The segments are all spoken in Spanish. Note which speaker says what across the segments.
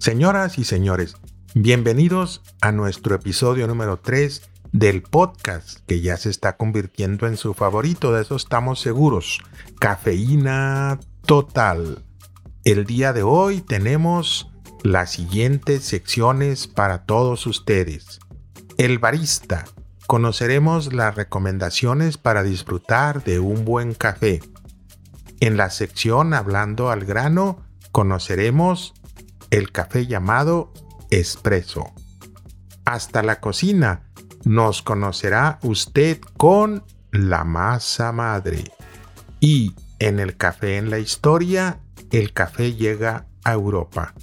Speaker 1: Señoras y señores, bienvenidos a nuestro episodio número 3 del podcast que ya se está convirtiendo en su favorito, de eso estamos seguros. Cafeína total. El día de hoy tenemos las siguientes secciones para todos ustedes. El barista. Conoceremos las recomendaciones para disfrutar de un buen café. En la sección Hablando al grano, conoceremos el café llamado espresso. Hasta la cocina nos conocerá usted con la masa madre. Y en el café en la historia, el café llega a Europa.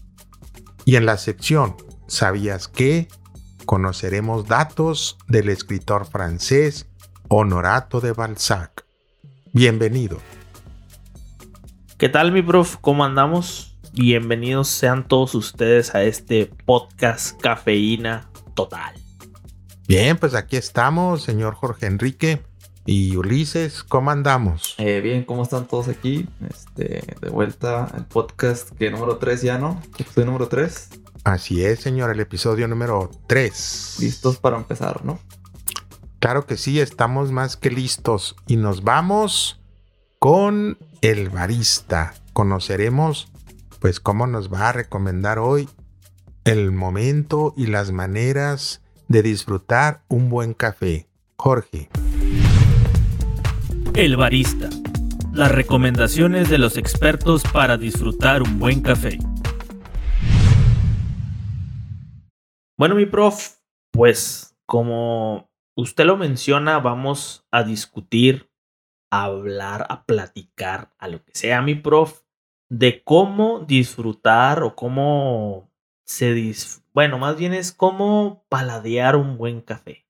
Speaker 1: Y en la sección ¿Sabías qué? conoceremos datos del escritor francés Honorato de Balzac. Bienvenido.
Speaker 2: ¿Qué tal mi prof? ¿Cómo andamos? Bienvenidos sean todos ustedes a este podcast Cafeína Total.
Speaker 1: Bien, pues aquí estamos, señor Jorge Enrique y Ulises, ¿cómo andamos?
Speaker 3: Eh, bien, ¿cómo están todos aquí? Este, de vuelta al podcast que número 3 ya, ¿no? Episodio número 3.
Speaker 1: Así es, señor, el episodio número 3.
Speaker 3: Listos para empezar, ¿no?
Speaker 1: Claro que sí, estamos más que listos y nos vamos con el barista. Conoceremos pues cómo nos va a recomendar hoy el momento y las maneras de disfrutar un buen café. Jorge.
Speaker 4: El barista. Las recomendaciones de los expertos para disfrutar un buen café.
Speaker 2: Bueno, mi prof, pues como usted lo menciona, vamos a discutir hablar, a platicar, a lo que sea, mi prof, de cómo disfrutar o cómo se dis... Bueno, más bien es cómo paladear un buen café.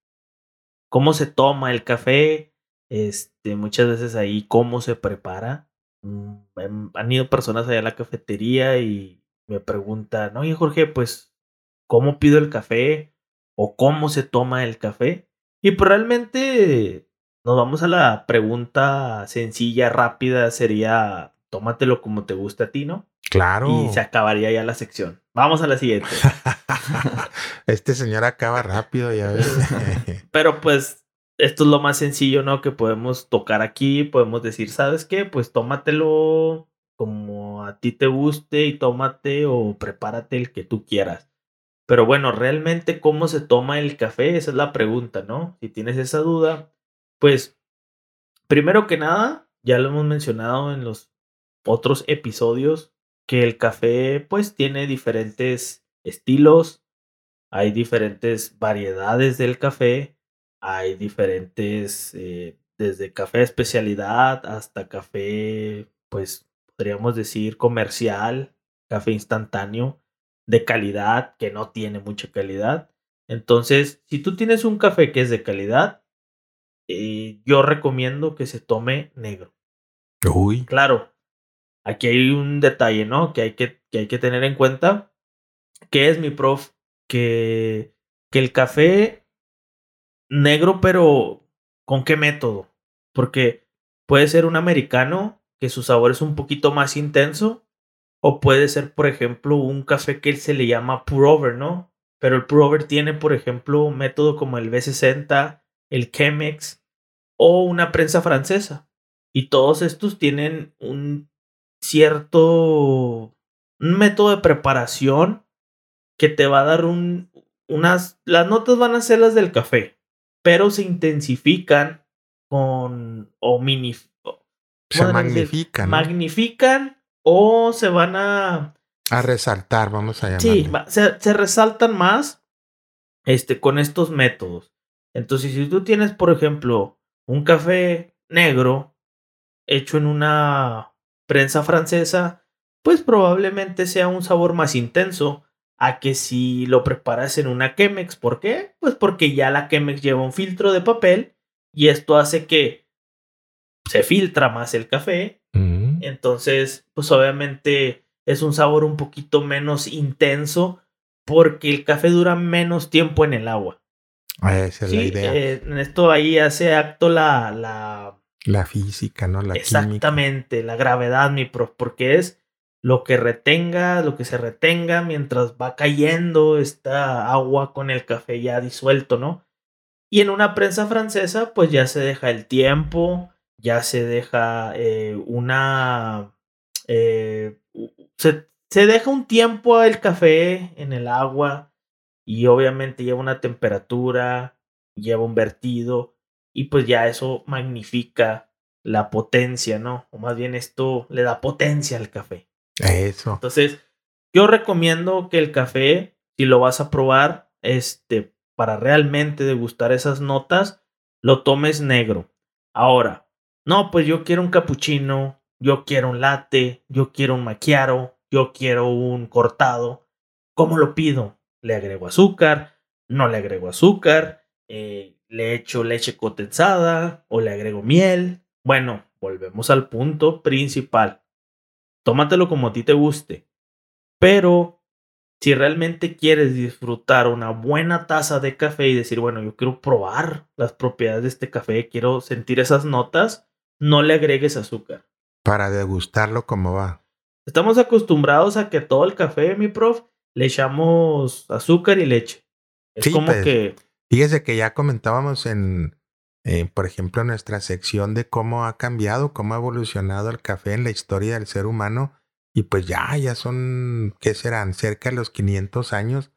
Speaker 2: Cómo se toma el café, este, muchas veces ahí cómo se prepara. Mm, em, han ido personas allá a la cafetería y me preguntan, oye Jorge, pues, ¿cómo pido el café? ¿O cómo se toma el café? Y pues realmente nos vamos a la pregunta sencilla, rápida, sería tómatelo como te gusta a ti, ¿no?
Speaker 1: Claro.
Speaker 2: Y se acabaría ya la sección. Vamos a la siguiente.
Speaker 1: este señor acaba rápido, ya ves.
Speaker 2: Pero pues esto es lo más sencillo, ¿no? Que podemos tocar aquí, podemos decir, ¿sabes qué? Pues tómatelo como a ti te guste y tómate o prepárate el que tú quieras. Pero bueno, realmente cómo se toma el café, esa es la pregunta, ¿no? Si tienes esa duda, pues, primero que nada, ya lo hemos mencionado en los otros episodios, que el café pues tiene diferentes estilos, hay diferentes variedades del café, hay diferentes, eh, desde café de especialidad hasta café, pues podríamos decir comercial, café instantáneo, de calidad, que no tiene mucha calidad. Entonces, si tú tienes un café que es de calidad, eh, yo recomiendo que se tome negro.
Speaker 1: Uy.
Speaker 2: Claro, aquí hay un detalle, ¿no? Que hay que, que, hay que tener en cuenta. Que es mi prof? Que, que el café negro, pero ¿con qué método? Porque puede ser un americano que su sabor es un poquito más intenso. O puede ser, por ejemplo, un café que se le llama pour over, ¿no? Pero el pour over tiene, por ejemplo, un método como el B60 el Chemex o una prensa francesa. Y todos estos tienen un cierto un método de preparación que te va a dar un, unas... Las notas van a ser las del café, pero se intensifican con... o mini...
Speaker 1: Se magnifican.
Speaker 2: Magnifican o se van a...
Speaker 1: A resaltar, vamos a llamar.
Speaker 2: Sí, se, se resaltan más este, con estos métodos. Entonces, si tú tienes, por ejemplo, un café negro hecho en una prensa francesa, pues probablemente sea un sabor más intenso a que si lo preparas en una Chemex. ¿Por qué? Pues porque ya la Chemex lleva un filtro de papel y esto hace que se filtra más el café.
Speaker 1: Mm.
Speaker 2: Entonces, pues obviamente es un sabor un poquito menos intenso porque el café dura menos tiempo en el agua.
Speaker 1: Ah, esa es la idea.
Speaker 2: Eh, en esto ahí hace acto la, la...
Speaker 1: La física, ¿no? La
Speaker 2: Exactamente, la gravedad, mi prof, porque es lo que retenga, lo que se retenga mientras va cayendo esta agua con el café ya disuelto, ¿no? Y en una prensa francesa, pues ya se deja el tiempo, ya se deja eh, una... Eh, se, se deja un tiempo el café en el agua y obviamente lleva una temperatura, lleva un vertido y pues ya eso magnifica la potencia, ¿no? O más bien esto le da potencia al café.
Speaker 1: Eso.
Speaker 2: Entonces, yo recomiendo que el café, si lo vas a probar, este, para realmente degustar esas notas, lo tomes negro. Ahora, no, pues yo quiero un cappuccino, yo quiero un latte, yo quiero un macchiato, yo quiero un cortado. ¿Cómo lo pido? Le agrego azúcar, no le agrego azúcar, eh, le echo leche condensada o le agrego miel. Bueno, volvemos al punto principal. Tómatelo como a ti te guste. Pero si realmente quieres disfrutar una buena taza de café y decir, bueno, yo quiero probar las propiedades de este café, quiero sentir esas notas, no le agregues azúcar.
Speaker 1: Para degustarlo como va.
Speaker 2: Estamos acostumbrados a que todo el café, mi prof, le echamos azúcar y leche. Es
Speaker 1: Sí,
Speaker 2: como
Speaker 1: pues,
Speaker 2: que
Speaker 1: Fíjese que ya comentábamos en, eh, por ejemplo, nuestra sección de cómo ha cambiado, cómo ha evolucionado el café en la historia del ser humano. Y pues ya, ya son, ¿qué serán? Cerca de los 500 años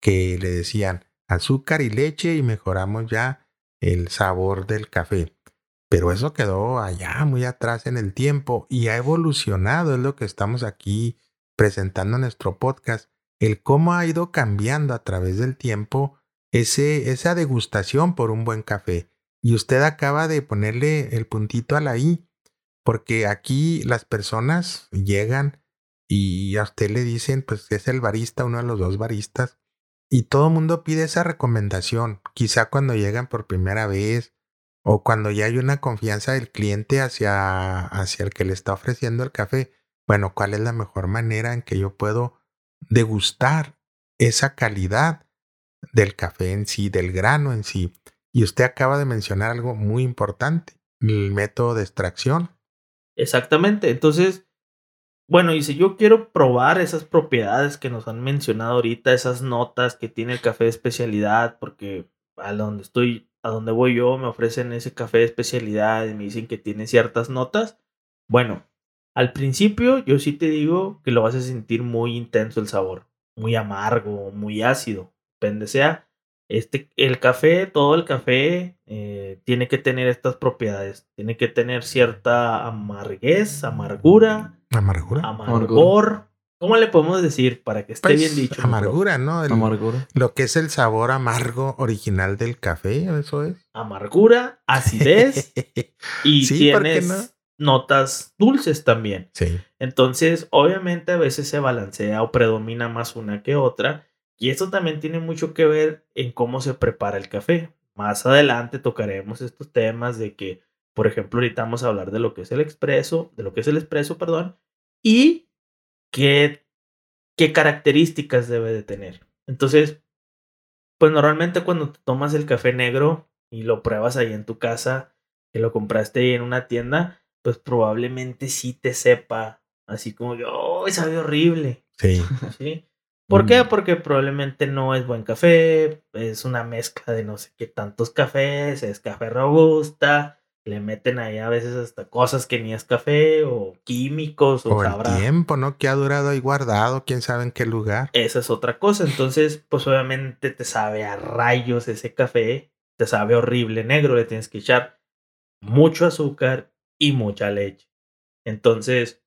Speaker 1: que le decían azúcar y leche y mejoramos ya el sabor del café. Pero eso quedó allá, muy atrás en el tiempo y ha evolucionado, es lo que estamos aquí presentando en nuestro podcast, el cómo ha ido cambiando a través del tiempo ese, esa degustación por un buen café. Y usted acaba de ponerle el puntito a la I, porque aquí las personas llegan y a usted le dicen, pues es el barista, uno de los dos baristas, y todo el mundo pide esa recomendación, quizá cuando llegan por primera vez o cuando ya hay una confianza del cliente hacia, hacia el que le está ofreciendo el café. Bueno, ¿cuál es la mejor manera en que yo puedo degustar esa calidad del café en sí, del grano en sí? Y usted acaba de mencionar algo muy importante, el método de extracción.
Speaker 2: Exactamente. Entonces, bueno, dice, yo quiero probar esas propiedades que nos han mencionado ahorita, esas notas que tiene el café de especialidad, porque a donde estoy, a donde voy yo, me ofrecen ese café de especialidad y me dicen que tiene ciertas notas. Bueno, al principio yo sí te digo que lo vas a sentir muy intenso el sabor, muy amargo, muy ácido, depende sea. Este, el café, todo el café eh, tiene que tener estas propiedades. Tiene que tener cierta amarguez, amargura,
Speaker 1: Amargura.
Speaker 2: amargor. ¿Cómo le podemos decir para que esté
Speaker 1: Pues,
Speaker 2: bien dicho?
Speaker 1: amargura, ¿no? El-
Speaker 3: Amargura.
Speaker 1: lo que es el sabor amargo original del café, eso es.
Speaker 2: Amargura, acidez y
Speaker 1: Sí, ¿por qué
Speaker 2: tienes notas dulces también.
Speaker 1: sí.
Speaker 2: Entonces, obviamente a veces se balancea o predomina más una que otra. Y eso también tiene mucho que ver en cómo se prepara el café. Más adelante tocaremos estos temas de que, por ejemplo, ahorita vamos a hablar de lo que es el expreso, de lo que es el expreso, perdón, y qué, qué características debe de tener. Entonces, pues normalmente cuando te tomas el café negro y lo pruebas ahí en tu casa, que lo compraste ahí en una tienda, pues probablemente sí te sepa así como que, ¡oh, sabe horrible!
Speaker 1: Sí.
Speaker 2: ¿Sí? ¿Por qué? Porque probablemente no es buen café, es una mezcla de no sé qué tantos cafés, es café robusta, le meten ahí a veces hasta cosas que ni es café o químicos o,
Speaker 1: O el tiempo, ¿no? Que ha durado ahí guardado, quién sabe en qué lugar.
Speaker 2: Esa es otra cosa. Entonces, pues obviamente te sabe a rayos ese café, te sabe horrible negro, le tienes que echar mucho azúcar y mucha leche. Entonces,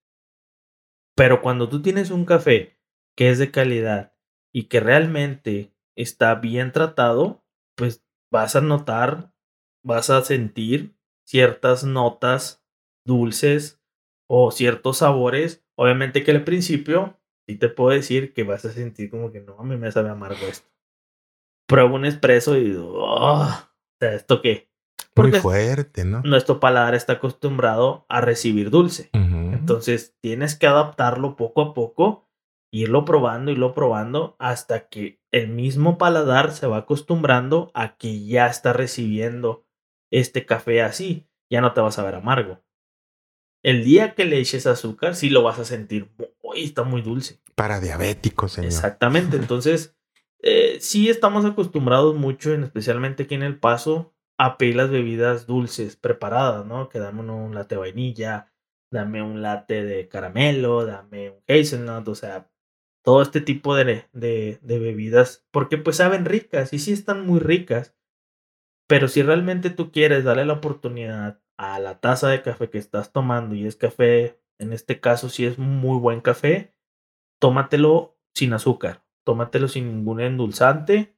Speaker 2: pero cuando tú tienes un café que es de calidad y que realmente está bien tratado, pues vas a notar, vas a sentir ciertas notas dulces o ciertos sabores. Obviamente que al principio sí te puedo decir que vas a sentir como que no, a mí me sabe amargo esto. Pruebo un espresso y digo, "Oh, ¿esto qué?
Speaker 1: Muy fuerte, ¿no?
Speaker 2: nuestro paladar está acostumbrado a recibir dulce. Entonces tienes que adaptarlo poco a poco, irlo probando, irlo probando hasta que el mismo paladar se va acostumbrando a que ya está recibiendo este café así. Ya no te vas a ver amargo. El día que le eches azúcar, sí lo vas a sentir. Uy, está muy dulce.
Speaker 1: Para diabéticos, señor.
Speaker 2: Exactamente. Entonces, eh, sí estamos acostumbrados mucho, en, especialmente aquí en El Paso, a pedir las bebidas dulces preparadas, ¿no? Que dame un latte de vainilla, dame un latte de caramelo, dame un hazelnut, o sea, todo este tipo de, de, bebidas, porque pues saben ricas y sí están muy ricas, pero si realmente tú quieres darle la oportunidad a la taza de café que estás tomando y es café, en este caso si es muy buen café, tómatelo sin azúcar, tómatelo sin ningún endulzante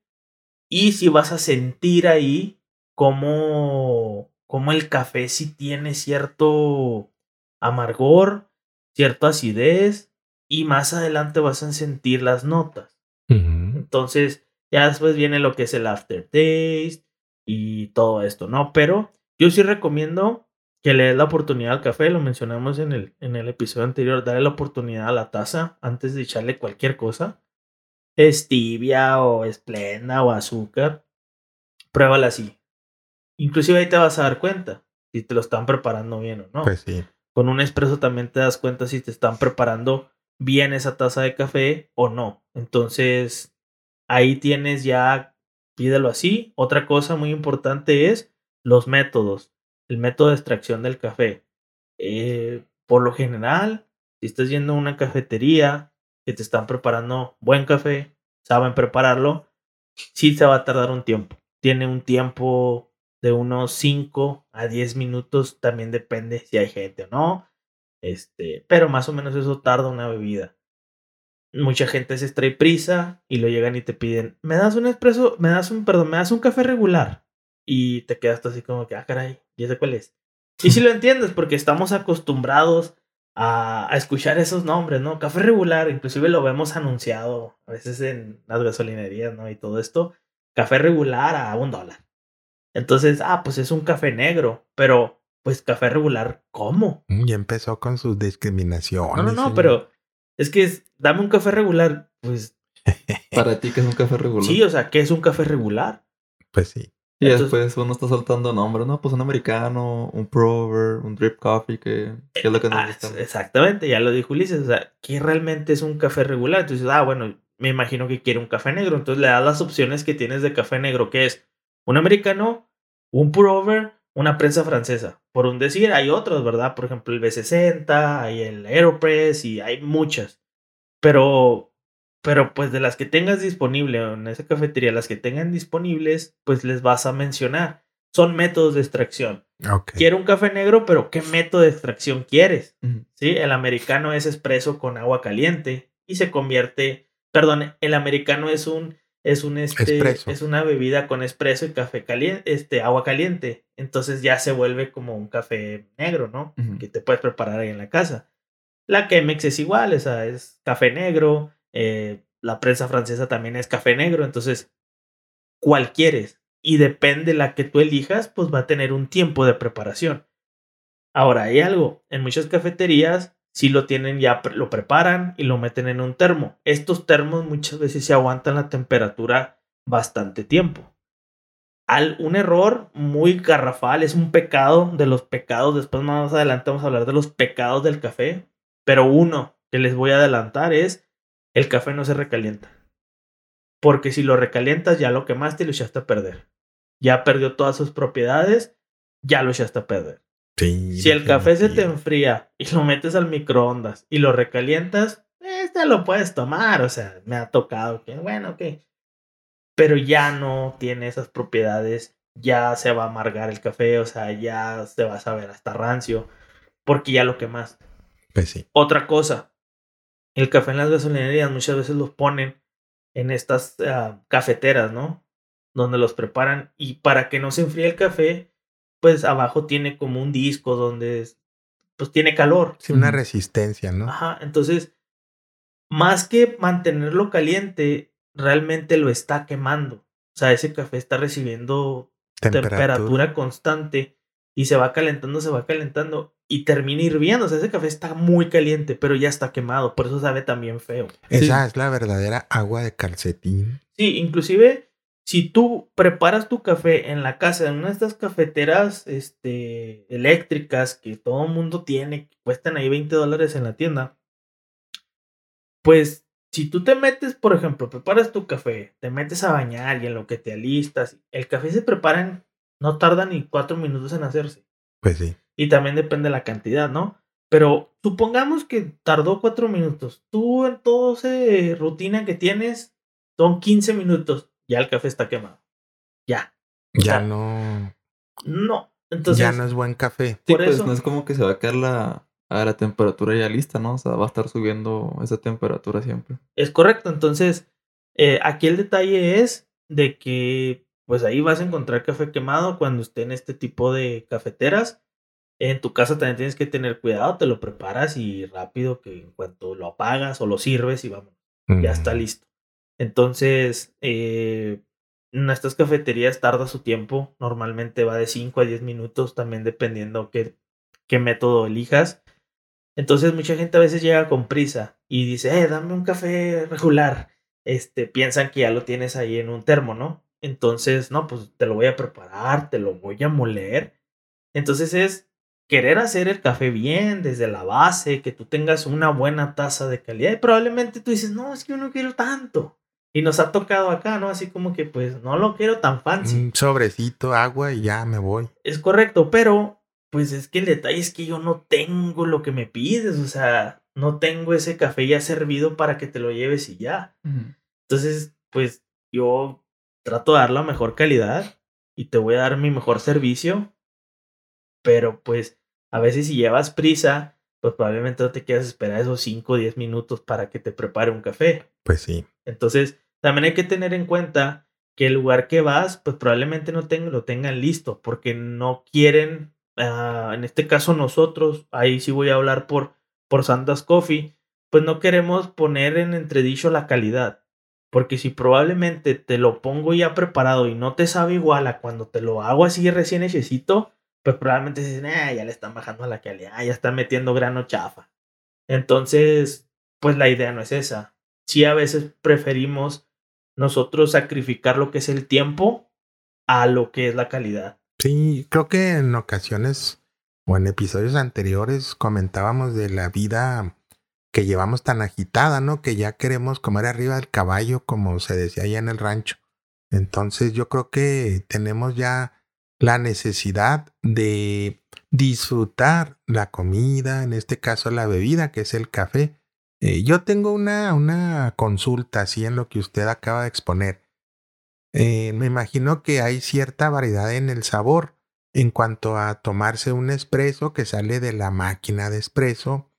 Speaker 2: y si vas a sentir ahí como, como el café si tiene cierto amargor, cierta acidez y más adelante vas a sentir las notas. Entonces, ya después viene lo que es el aftertaste y todo esto, ¿no? Pero yo sí recomiendo que le des la oportunidad al café, lo mencionamos en el, en el episodio anterior, darle la oportunidad a la taza antes de echarle cualquier cosa. Stevia o esplenda o azúcar. Pruébala así. Inclusive ahí te vas a dar cuenta si te lo están preparando bien o no.
Speaker 1: Pues sí.
Speaker 2: Con un espresso también te das cuenta si te están preparando bien esa taza de café o no. Entonces, ahí tienes ya, pídelo así. Otra cosa muy importante es los métodos. El método de extracción del café. Eh, por lo general, si estás yendo a una cafetería que te están preparando buen café, saben prepararlo, sí se va a tardar un tiempo. Tiene un tiempo de unos 5 a 10 minutos, también depende si hay gente o no. Este, pero más o menos eso tarda una bebida. Mucha gente se trae prisa y lo llegan y te piden, "¿Me das un espresso? ¿Me das un, perdón, me das un café regular?" Y te quedas así como que, "Ah, caray, ¿y sé cuál es?" Y si lo entiendes porque estamos acostumbrados a, a, escuchar esos nombres, ¿no? Café regular, inclusive lo vemos anunciado a veces en las gasolinerías, ¿no? Y todo esto, café regular a un dólar. Entonces, ah, pues es un café negro, pero pues café regular, ¿cómo?
Speaker 1: Y empezó con sus discriminaciones.
Speaker 2: No, no, no, pero es que es, dame un café regular, pues.
Speaker 3: Para ti, ¿qué es un café regular?
Speaker 2: Sí, o sea, ¿qué es un café regular?
Speaker 1: Pues sí.
Speaker 3: Y Entonces, después uno está soltando nombres, ¿no? Pues un americano, un prover, un drip coffee, que, que es lo que nos
Speaker 2: ah, Exactamente, ya lo dijo Ulises. O sea, ¿qué realmente es un café regular? Entonces, ah, bueno, me imagino que quiere un café negro. Entonces le das las opciones que tienes de café negro, que es un americano, un pour-over, una prensa francesa. Por un decir, hay otros, ¿verdad? Por ejemplo, el B60, hay el Aeropress y hay muchas. Pero, pero pues de las que tengas disponible en esa cafetería, las que tengan disponibles, pues les vas a mencionar. Son métodos de extracción. Quiero un café negro, pero ¿qué método de extracción quieres? ¿Sí? El americano es expreso con agua caliente y se convierte, perdón, el americano es un es un este es una bebida con espresso y café caliente, este agua caliente. Entonces ya se vuelve como un café negro, ¿no? Que te puedes preparar ahí en la casa. La Chemex es igual, o sea, es café negro. Eh, la prensa francesa también es café negro. Entonces, ¿cuál quieres? Y depende la que tú elijas, pues va a tener un tiempo de preparación. Ahora, hay algo. En muchas cafeterías si lo tienen ya, lo preparan y lo meten en un termo. Estos termos muchas veces se aguantan la temperatura bastante tiempo. Al, un error muy garrafal, es un pecado de los pecados, después más adelante vamos a hablar de los pecados del café, pero uno que les voy a adelantar es el café no se recalienta. Porque si lo recalientas ya lo quemaste y lo echaste a perder. Ya perdió todas sus propiedades, ya lo echaste a perder si el café se te enfría y lo metes al microondas y lo recalientas, este lo puedes tomar. O sea, me ha tocado que, bueno, ok. Pero ya no tiene esas propiedades. Ya se va a amargar el café. O sea, ya se va a saber hasta rancio. Porque ya lo quemaste.
Speaker 1: Pues sí.
Speaker 2: Otra cosa. El café en las gasolinerías muchas veces los ponen en estas uh, cafeteras, ¿no? Donde los preparan. Y para que no se enfríe el café, pues abajo tiene como un disco donde pues tiene calor.
Speaker 1: Sí, una resistencia, ¿no?
Speaker 2: Ajá, entonces, más que mantenerlo caliente, realmente lo está quemando. O sea, ese café está recibiendo temperatura, constante y se va calentando, se va calentando y termina hirviendo. O sea, ese café está muy caliente, pero ya está quemado, por eso sabe también feo.
Speaker 1: Esa es la verdadera agua de calcetín.
Speaker 2: Sí, inclusive si tú preparas tu café en la casa, en una de estas cafeteras este, eléctricas que todo el mundo tiene, que cuestan ahí 20 dólares en la tienda, pues si tú te metes, por ejemplo, preparas tu café, te metes a bañar y en lo que te alistas, el café se prepara en, no tarda ni cuatro minutos en hacerse.
Speaker 1: Pues sí.
Speaker 2: Y también depende de la cantidad, ¿no? Pero supongamos que tardó cuatro minutos. Tú en toda esa rutina que tienes son 15 minutos. Ya el café está quemado. Ya. O
Speaker 1: Ya
Speaker 2: sea,
Speaker 1: no.
Speaker 2: No. Entonces,
Speaker 1: ya no es buen café.
Speaker 3: Sí,
Speaker 2: Por
Speaker 3: pues
Speaker 2: eso-
Speaker 3: no es como que se va a quedar la, a la temperatura ya lista, ¿no? O sea, va a estar subiendo esa temperatura siempre.
Speaker 2: es correcto. Entonces, eh, aquí el detalle es de que, pues ahí vas a encontrar café quemado cuando esté en este tipo de cafeteras. En tu casa también tienes que tener cuidado, te lo preparas y rápido que en cuanto lo apagas o lo sirves y vamos. ya está
Speaker 1: Mm.
Speaker 2: listo. Entonces, eh, en estas cafeterías tarda su tiempo, normalmente va de 5 a 10 minutos, también dependiendo qué, qué método elijas. Entonces, mucha gente a veces llega con prisa y dice, eh, dame un café regular. Este, piensan que ya lo tienes ahí en un termo, ¿no? Entonces, no, pues te lo voy a preparar, te lo voy a moler. Entonces es querer hacer el café bien desde la base, que tú tengas una buena taza de calidad. Y probablemente tú dices, no, es que yo no quiero tanto. Y nos ha tocado acá, ¿no? Así como que, pues, no lo quiero tan fancy.
Speaker 1: Un sobrecito, agua y ya me voy.
Speaker 2: Es correcto, pero, pues es que el detalle es que yo no tengo lo que me pides. O sea, no tengo ese café ya servido para que te lo lleves y ya. Entonces, pues yo trato de dar la mejor calidad y te voy a dar mi mejor servicio. Pero pues a veces si llevas prisa, pues probablemente no te quieras esperar esos 5 o 10 minutos para que te prepare un café.
Speaker 1: Pues sí.
Speaker 2: Entonces, también hay que tener en cuenta que el lugar que vas, pues probablemente no ten- lo tengan listo, porque no quieren, ah, en este caso nosotros, ahí sí voy a hablar por, por Santa's Coffee, pues no queremos poner en entredicho la calidad. Porque si probablemente te lo pongo ya preparado y no te sabe igual a cuando te lo hago así recién hechecito, pues probablemente dicen, ya le están bajando la calidad, ya están metiendo grano chafa. Entonces, pues la idea no es esa. Sí, a veces preferimos nosotros sacrificar lo que es el tiempo a lo que es la calidad.
Speaker 1: Sí, creo que en ocasiones o en episodios anteriores comentábamos de la vida que llevamos tan agitada, ¿no? Que ya queremos comer arriba del caballo, como se decía allá en el rancho. Entonces yo creo que tenemos ya la necesidad de disfrutar la comida, en este caso la bebida, que es el café. Eh, yo tengo una, una consulta así en lo que usted acaba de exponer. Eh, me imagino que hay cierta variedad en el sabor en cuanto a tomarse un espresso que sale de la máquina de espresso,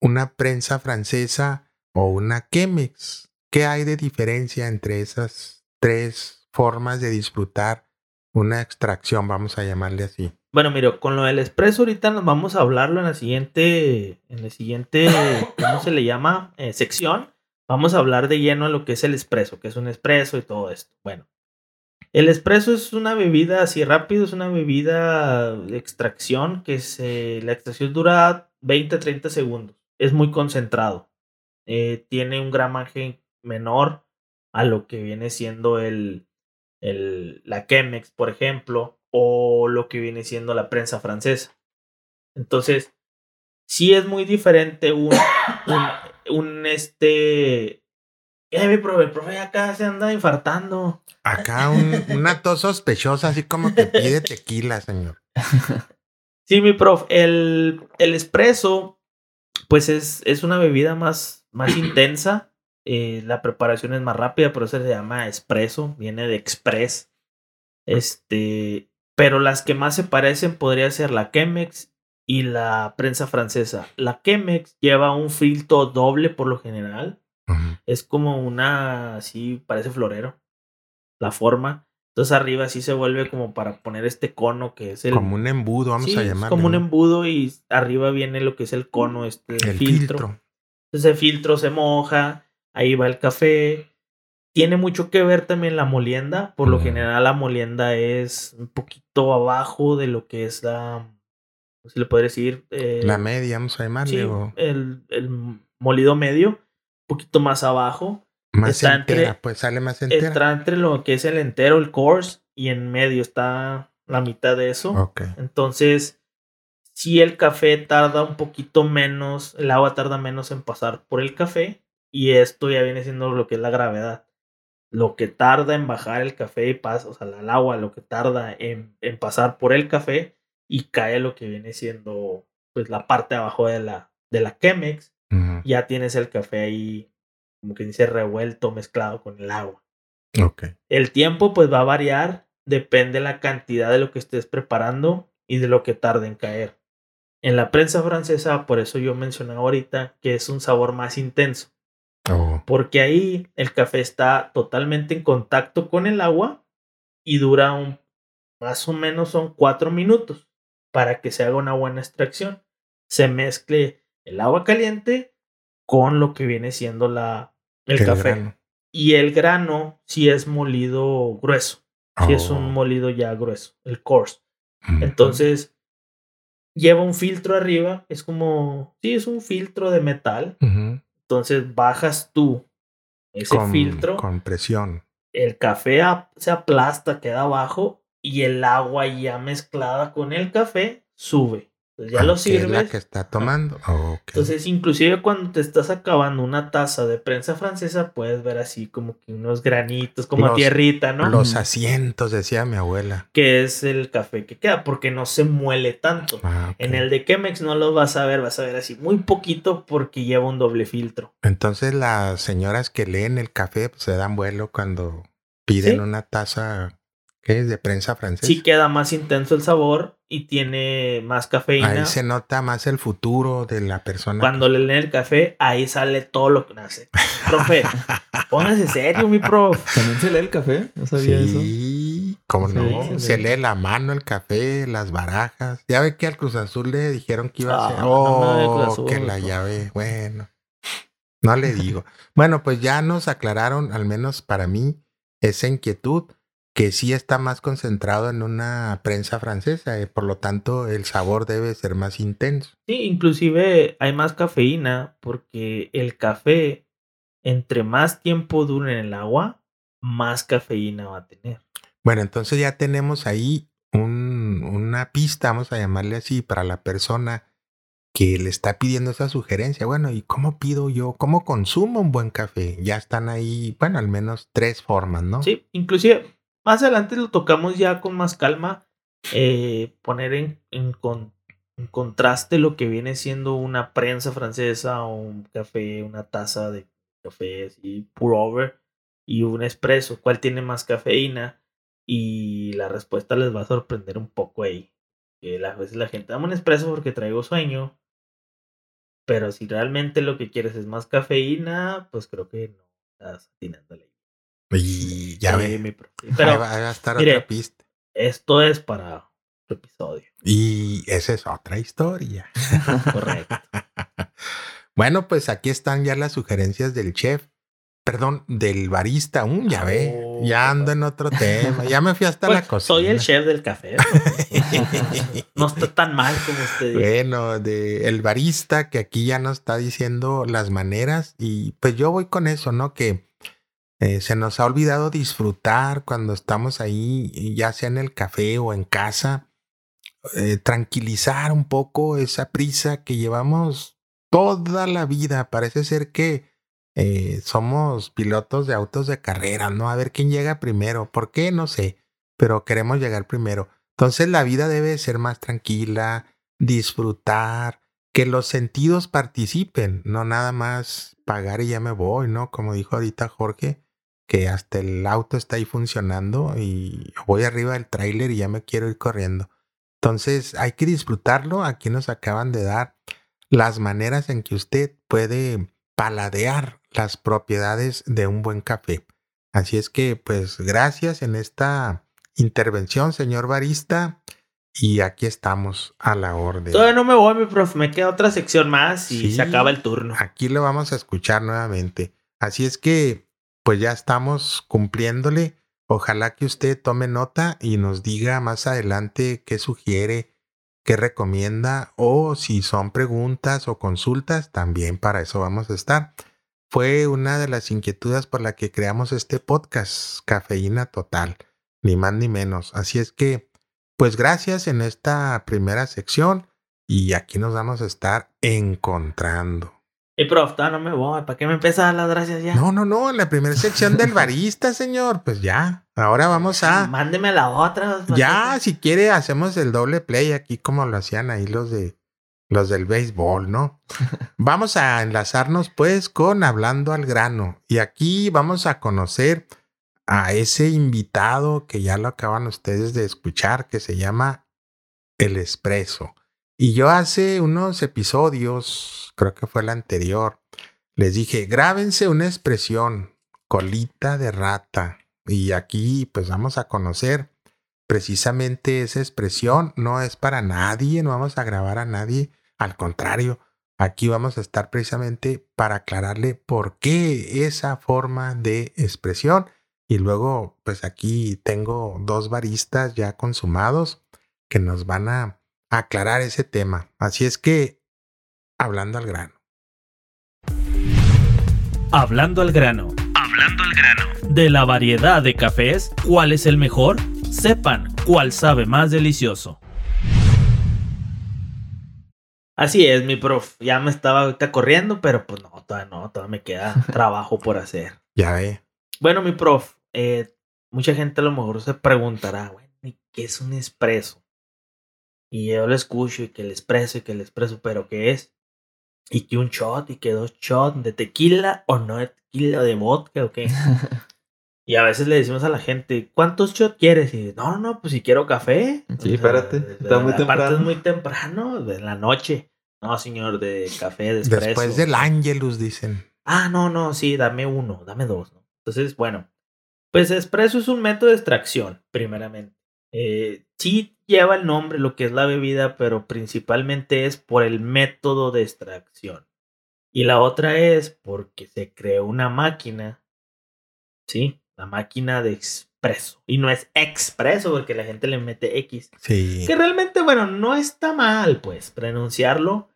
Speaker 1: una prensa francesa o una Chemex. ¿Qué hay de diferencia entre esas tres formas de disfrutar una extracción, vamos a llamarle así?
Speaker 2: Bueno, mira, con lo del expreso ahorita nos vamos a hablarlo en la siguiente, en la siguiente, ¿cómo se le llama? Eh, sección. Vamos a hablar de lleno de lo que es el expreso, que es un expreso y todo esto. Bueno, el expreso es una bebida así rápido, es una bebida de extracción que la extracción dura 20-30 segundos. Es muy concentrado. Eh, tiene un gramaje menor a lo que viene siendo el, el, la Chemex, por ejemplo, o lo que viene siendo la prensa francesa. Entonces, sí es muy diferente un, un, un este... Eh, mi profe, el profe acá se anda infartando.
Speaker 1: Acá un- una tos sospechosa, así como que pide tequila, señor.
Speaker 2: Sí, mi prof, el, el espresso, pues es, es una bebida más, más intensa. eh, la preparación es más rápida, por eso se llama espresso, viene de express. Este, pero las que más se parecen podría ser la Chemex y la prensa francesa. La Chemex lleva un filtro doble por lo general. Es como una, así parece florero, la forma. Entonces arriba sí se vuelve como para poner este cono que es el...
Speaker 1: Como un embudo, vamos
Speaker 2: Sí,
Speaker 1: a
Speaker 2: es
Speaker 1: llamarlo.
Speaker 2: como un embudo y arriba viene lo que es el cono, este
Speaker 1: El
Speaker 2: filtro.
Speaker 1: filtro.
Speaker 2: Entonces el filtro se moja, ahí va el café. Tiene mucho que ver también la molienda. Por lo general la molienda es un poquito abajo de lo que es la... ¿Cómo se le podría decir? Eh,
Speaker 1: La media, vamos a llamarle.
Speaker 2: Sí,
Speaker 1: o-
Speaker 2: el, el molido medio, un poquito más abajo.
Speaker 1: Más
Speaker 2: Está
Speaker 1: entera,
Speaker 2: entre-
Speaker 1: pues sale más entera.
Speaker 2: Está entre lo que es el entero, el course, y en medio está la mitad de eso.
Speaker 1: Ok.
Speaker 2: Entonces, si el café tarda un poquito menos, el agua tarda menos en pasar por el café, y esto ya viene siendo lo que es la gravedad. Lo que tarda en bajar el café y pasa, o sea, el agua, lo que tarda en, en pasar por el café y cae lo que viene siendo pues la parte de abajo de la, de la Chemex,
Speaker 1: Ujú,
Speaker 2: ya tienes el café ahí, como que dice, revuelto, mezclado con el agua.
Speaker 1: Ok.
Speaker 2: El tiempo pues va a variar, depende la cantidad de lo que estés preparando y de lo que tarde en caer. En la prensa francesa, por eso yo mencionaba ahorita que es un sabor más intenso,
Speaker 1: Oh,
Speaker 2: porque ahí el café está totalmente en contacto con el agua y dura un, más o menos son cuatro minutos para que se haga una buena extracción. Se mezcle el agua caliente con lo que viene siendo la, el,
Speaker 1: el
Speaker 2: café.
Speaker 1: grano.
Speaker 2: Y el grano sí es molido grueso. Sí es
Speaker 1: Oh,
Speaker 2: un molido ya grueso, el coarse. Entonces, lleva un filtro arriba. Es como, sí, es un filtro de metal. Entonces, bajas tú ese
Speaker 1: con,
Speaker 2: filtro.
Speaker 1: Con presión.
Speaker 2: El café se aplasta, queda abajo. Y el agua ya mezclada con el café sube. Entonces, ya lo
Speaker 1: Ah, que es la
Speaker 2: sirves.
Speaker 1: que está tomando. Ok.
Speaker 2: Entonces, inclusive cuando te estás acabando una taza de prensa francesa, puedes ver así como que unos granitos, como
Speaker 1: Los-
Speaker 2: tierrita, ¿no?
Speaker 1: Los asientos, decía mi abuela.
Speaker 2: que es el café que queda, porque no se muele tanto.
Speaker 1: Ah.
Speaker 2: En el de Chemex no lo vas a ver, vas a ver así muy poquito porque lleva un doble filtro.
Speaker 1: Entonces las señoras que leen el café pues, se dan vuelo cuando piden
Speaker 2: Sí.
Speaker 1: una taza ¿qué es? de prensa francesa.
Speaker 2: Sí queda más intenso el sabor y tiene más cafeína.
Speaker 1: Ahí se nota más el futuro de la persona.
Speaker 2: Cuando le leen el café, ahí sale todo lo que nace. Profe, póngase serio, mi prof.
Speaker 3: ¿También se lee el café? No sabía eso.
Speaker 1: Sí, cómo
Speaker 3: Sí,
Speaker 1: no.
Speaker 3: se
Speaker 1: Se
Speaker 3: lee.
Speaker 1: lee la mano, el café, las barajas. Ya ve que al Cruz Azul le dijeron que iba a
Speaker 2: Ah,
Speaker 1: ser. Oh,
Speaker 2: Azul,
Speaker 1: que la llave. Bueno, no le digo. bueno, pues ya nos aclararon, al menos para mí, esa inquietud que sí está más concentrado en una prensa francesa. eh, por lo tanto, el sabor debe ser más intenso.
Speaker 2: Sí, inclusive hay más cafeína porque el café, entre más tiempo dure en el agua, más cafeína va a tener.
Speaker 1: Bueno, entonces ya tenemos ahí un- una pista, vamos a llamarle así, para la persona que le está pidiendo esa sugerencia. Bueno, ¿y cómo pido yo? ¿Cómo consumo un buen café? Ya están ahí, bueno, al menos tres formas, ¿no?
Speaker 2: Sí, inclusive más adelante lo tocamos ya con más calma, eh, poner en, en con- contraste lo que viene siendo una prensa francesa o un café, una taza de café así, pour over y un espresso, cuál tiene más cafeína y la respuesta les va a sorprender un poco ahí. Que a veces la gente dame un espresso porque traigo sueño, pero si realmente lo que quieres es más cafeína, pues creo que no estás atinándole.
Speaker 1: Y ya ve,
Speaker 2: mi
Speaker 1: ahí
Speaker 2: Pero
Speaker 1: va, ahí va a estar
Speaker 2: mire.
Speaker 1: otra pista.
Speaker 2: esto es para otro episodio.
Speaker 1: Y esa es otra historia.
Speaker 2: Correcto.
Speaker 1: bueno, pues aquí están ya las sugerencias del chef. Perdón, del barista. Mm, ya ve,
Speaker 2: Oh,
Speaker 1: ya ando en otro tema. Ya me fui hasta
Speaker 2: Pues,
Speaker 1: la cocina.
Speaker 2: soy el chef del café. ¿no? No está tan mal como usted dice.
Speaker 1: Bueno, de el barista que aquí ya nos está diciendo las maneras y pues yo voy con eso, ¿no? Que eh, se nos ha olvidado disfrutar cuando estamos ahí, ya sea en el café o en casa, eh, tranquilizar un poco esa prisa que llevamos toda la vida. Parece ser que eh, somos pilotos de autos de carrera, ¿no? A ver quién llega primero. ¿Por qué? No sé, pero queremos llegar primero. Entonces la vida debe ser más tranquila, disfrutar, que los sentidos participen, no nada más pagar y ya me voy, ¿no? Como dijo ahorita Jorge, que hasta el auto está ahí funcionando y voy arriba del tráiler y ya me quiero ir corriendo. Entonces hay que disfrutarlo. Aquí nos acaban de dar las maneras en que usted puede paladear las propiedades de un buen café. Así es que, pues, gracias en esta intervención, señor barista. Y aquí estamos a la orden.
Speaker 2: Todavía no me voy, mi profe. Me queda otra sección más y
Speaker 1: Sí.
Speaker 2: se acaba el turno.
Speaker 1: Aquí lo vamos a escuchar nuevamente. Así es que, pues ya estamos cumpliéndole. Ojalá que usted tome nota y nos diga más adelante qué sugiere, qué recomienda o si son preguntas o consultas, también para eso vamos a estar. fue una de las inquietudes por la que creamos este podcast, Cafeína Total, ni más ni menos. Así es que, pues gracias en esta primera sección y aquí nos vamos a estar encontrando.
Speaker 2: Y prof, no me voy, ¿para qué me empiezas a dar las gracias ya?
Speaker 1: No, no, no, la primera sección del barista, señor. Pues ya, ahora vamos a.
Speaker 2: Mándeme a la otra.
Speaker 1: Ya, si quiere, hacemos el doble play aquí como lo hacían ahí los de los del béisbol, ¿no? vamos a enlazarnos pues con Hablando al grano. Y aquí vamos a conocer a ese invitado que ya lo acaban ustedes de escuchar, que se llama El Espresso. Y yo hace unos episodios, creo que fue el anterior, les dije, grábense una expresión, colita de rata. Y aquí pues vamos a conocer precisamente esa expresión. No es para nadie, no vamos a grabar a nadie. Al contrario, aquí vamos a estar precisamente para aclararle por qué esa forma de expresión. Y luego pues aquí tengo dos baristas ya consumados que nos van a aclarar ese tema. Así es que, hablando al grano.
Speaker 4: Hablando al grano. Hablando al grano. De la variedad de cafés, ¿cuál es el mejor? Sepan cuál sabe más delicioso.
Speaker 2: Así es, mi prof. Ya me estaba ahorita corriendo, pero pues no, todavía no, todavía me queda trabajo por hacer.
Speaker 1: Ya ve.
Speaker 2: Bueno, mi prof, eh, mucha gente a lo mejor se preguntará, güey, ¿qué es un espresso? Y yo lo escucho y que el expreso y que el expreso, pero ¿qué es? Y que un shot y que dos shots de tequila o no de tequila de vodka o qué. y a veces le decimos a la gente, ¿cuántos shots quieres? Y no, no, no, pues si quiero café.
Speaker 3: Sí, espérate, está muy temprano.
Speaker 2: es muy temprano, de la noche. No, señor, de café, de espresso.
Speaker 1: Después del Angelus, dicen.
Speaker 2: Ah, no, no, sí, dame uno, dame dos. ¿no? Entonces, bueno, pues espresso es un método de extracción, primeramente. Eh, sí lleva el nombre, lo que es la bebida, pero principalmente es por el método de extracción. Y la otra es porque se creó una máquina, ¿sí? La máquina de expreso. Y no es expreso porque la gente le mete X.
Speaker 1: Sí.
Speaker 2: Que realmente, bueno, no está mal, pues, pronunciarlo.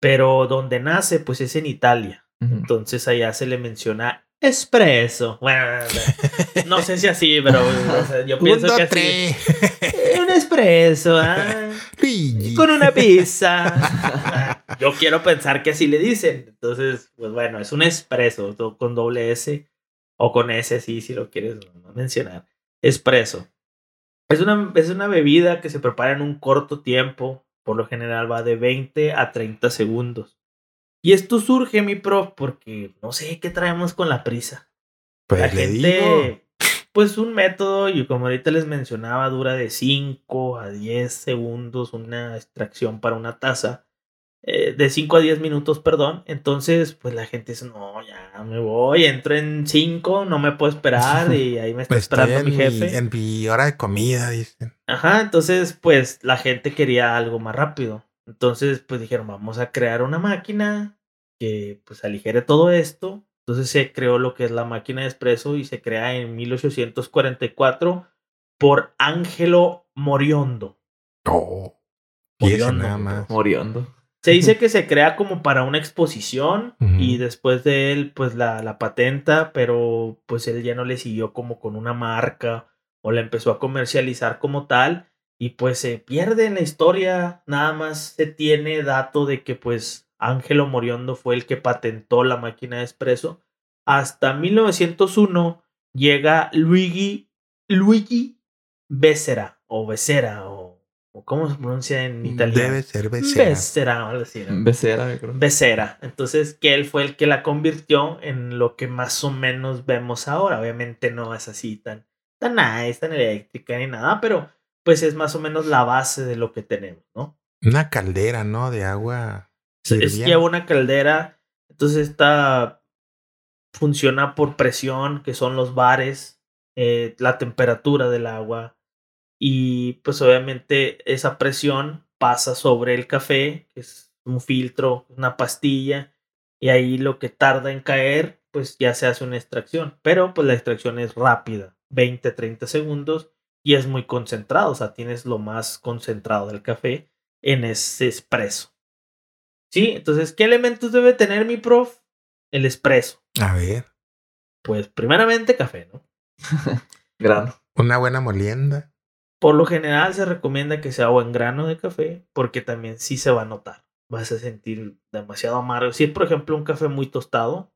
Speaker 2: Pero donde nace, pues es en Italia. Entonces allá se le menciona espresso. Bueno, no sé si así, pero yo pienso que así. Espresso, ¿ah? con una pizza. yo quiero pensar que así le dicen. Entonces, pues bueno, es un espresso con doble S o con S, sí, si lo quieres mencionar. Espresso. Es una, es una bebida que se prepara en un corto tiempo. Por lo general va de 20 a 30 segundos. Y esto surge, mi prof, porque no sé qué traemos con la prisa.
Speaker 1: Pues
Speaker 2: la
Speaker 1: le
Speaker 2: gente,
Speaker 1: digo.
Speaker 2: Pues un método, y como ahorita les mencionaba, dura de 5 a 10 segundos una extracción para una taza. Eh, de 5 a 10 minutos, perdón. Entonces, pues la gente dice, no, ya me voy, entro en 5, no me puedo esperar y ahí me está
Speaker 1: Pues estoy
Speaker 2: esperando
Speaker 1: en
Speaker 2: mi jefe.
Speaker 1: Mi, en mi hora de comida, dicen.
Speaker 2: Ajá, entonces pues la gente quería algo más rápido. Entonces pues dijeron, vamos a crear una máquina que pues aligere todo esto. Entonces se creó lo que es la máquina de expreso y se crea en 1844 por Angelo Moriondo.
Speaker 1: Oh,
Speaker 2: Moriondo,
Speaker 1: nada más.
Speaker 3: Moriondo.
Speaker 2: Se dice que se crea como para una exposición y después de él pues la, la patenta, pero pues él ya no le siguió como con una marca o la empezó a comercializar como tal y pues se pierde en la historia, nada más se tiene dato de que pues Ángelo Moriondo fue el que patentó la máquina de expreso. Hasta 1901 llega Luigi, Luigi Becerra o Becerra o, o cómo se pronuncia en italiano.
Speaker 1: Debe ser becerra.
Speaker 2: Becerra, o algo así, ¿no?
Speaker 3: Becerra, yo creo.
Speaker 2: Becerra. Entonces, que él fue el que la convirtió en lo que más o menos vemos ahora. Obviamente no es así tan, tan nice, tan eléctrica ni nada, pero pues es más o menos la base de lo que tenemos, ¿no?
Speaker 1: Una caldera, ¿no? De agua.
Speaker 2: Es, lleva una caldera, entonces esta funciona por presión, que son los bares, eh, la temperatura del agua y pues obviamente esa presión pasa sobre el café, que es un filtro, una pastilla, y ahí lo que tarda en caer, pues ya se hace una extracción, pero pues la extracción es rápida, 20, 30 segundos y es muy concentrado, o sea, tienes lo más concentrado del café en ese expreso. Sí, entonces, ¿qué elementos debe tener mi prof? el espresso?
Speaker 1: A ver,
Speaker 2: Pues primeramente café, ¿no?
Speaker 3: Grano.
Speaker 1: una buena molienda.
Speaker 2: Por lo general se recomienda que sea buen grano de café porque también sí se va a notar. Vas a sentir demasiado amargo. Si es, por ejemplo, un café muy tostado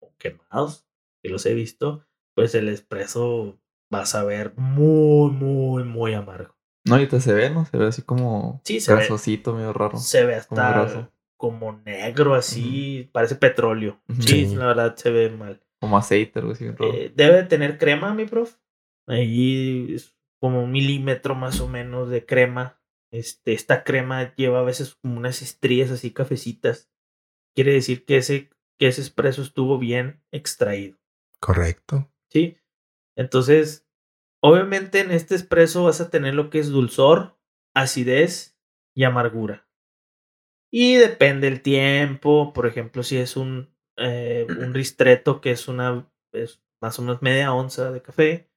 Speaker 2: o quemados, que los he visto, pues el espresso vas a ver muy, muy, muy amargo.
Speaker 3: No, ahorita se ve, ¿no? Se ve así como
Speaker 2: Sí, se ve.
Speaker 3: grasosito, medio raro.
Speaker 2: Se ve hasta. Como negro así, parece petróleo. Sí,
Speaker 1: Sí.
Speaker 2: la verdad se ve mal.
Speaker 3: Como aceite, algo así.
Speaker 2: Eh, debe tener crema, mi prof. Ahí es como un milímetro más o menos de crema. Este, esta crema lleva a veces como unas estrías así cafecitas. Quiere decir que ese, que ese espresso estuvo bien extraído.
Speaker 1: Correcto.
Speaker 2: ¿Sí? Entonces, obviamente en este espresso vas a tener lo que es dulzor, acidez y amargura. Y depende el tiempo. Por ejemplo, si es un, eh, un ristretto que es una es más o menos media onza de café,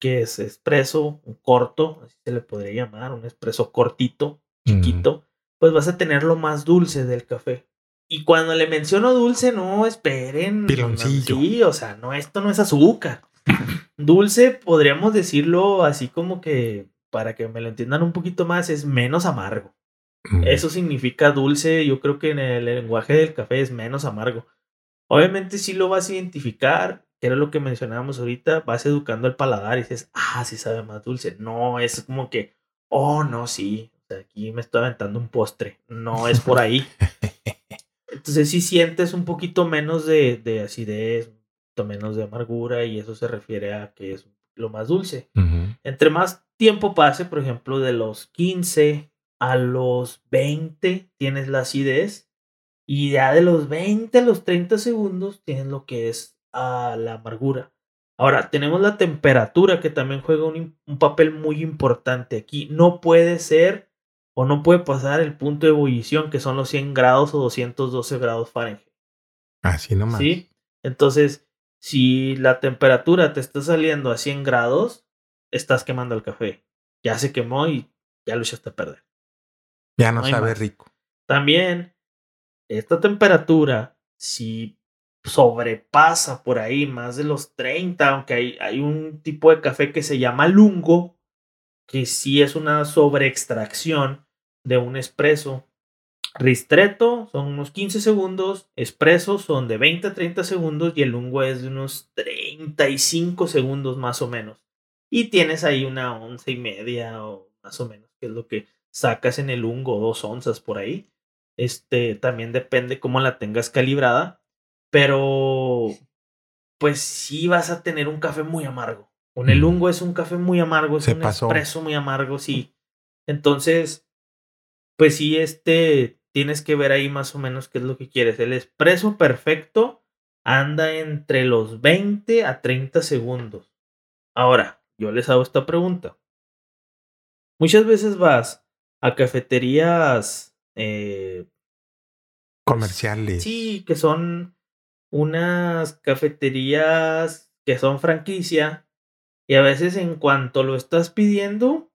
Speaker 2: que es espresso, un corto, así se le podría llamar, un espresso cortito, chiquito, pues vas a tener lo más dulce del café. Y cuando le menciono dulce, no esperen.
Speaker 1: Piloncillo.
Speaker 2: Sí, o sea, no, esto no es azúcar. Dulce, podríamos decirlo así como que, para que me lo entiendan un poquito más, es menos amargo.
Speaker 1: Mm.
Speaker 2: Eso significa dulce, yo creo que en el lenguaje del café es menos amargo. Obviamente sí lo vas a identificar, que era lo que mencionábamos ahorita, vas educando el paladar y dices, ah, sí sabe más dulce. No, es como que, oh, no, sí, aquí me estoy aventando un postre. No es por ahí. Entonces sí sientes un poquito menos de, de acidez, un poquito menos de amargura y eso se refiere a que es lo más dulce.
Speaker 1: Ujú.
Speaker 2: Entre más tiempo pase, por ejemplo, de los 15 a los 20 tienes la acidez y ya de los 20 a los 30 segundos tienes lo que es ah, la amargura. Ahora, tenemos la temperatura que también juega un papel muy importante aquí. No puede ser o no puede pasar el punto de ebullición que son los 100 grados o 212 grados Fahrenheit.
Speaker 1: Así nomás.
Speaker 2: ¿Sí? Entonces, si la temperatura te está saliendo a 100 grados, estás quemando el café. Ya se quemó y ya lo echaste a perder.
Speaker 1: Ya no, sabe
Speaker 2: más.
Speaker 1: rico.
Speaker 2: También, esta temperatura, si sobrepasa por ahí más de los 30, aunque hay, hay un tipo de café que se llama lungo, que sí es una sobreextracción de un espresso. Ristretto son unos 15 segundos, espresso son de 20 a 30 segundos y el lungo es de unos 35 segundos más o menos. Y tienes ahí una once y media o más o menos, que es lo que sacas en el lungo, dos onzas por ahí. Este también depende cómo la tengas calibrada, pero pues sí vas a tener un café muy amargo. Con el
Speaker 1: Mm.
Speaker 2: lungo es un café muy amargo, es
Speaker 1: Se
Speaker 2: un
Speaker 1: pasó.
Speaker 2: espresso muy amargo, sí. Entonces, pues sí, este tienes que ver ahí más o menos qué es lo que quieres. El espresso perfecto anda entre los 20 a 30 segundos. Ahora, yo les hago esta pregunta. Muchas veces vas a cafeterías eh,
Speaker 1: Comerciales.
Speaker 2: Sí, que son unas cafeterías que son franquicia y a veces en cuanto lo estás pidiendo,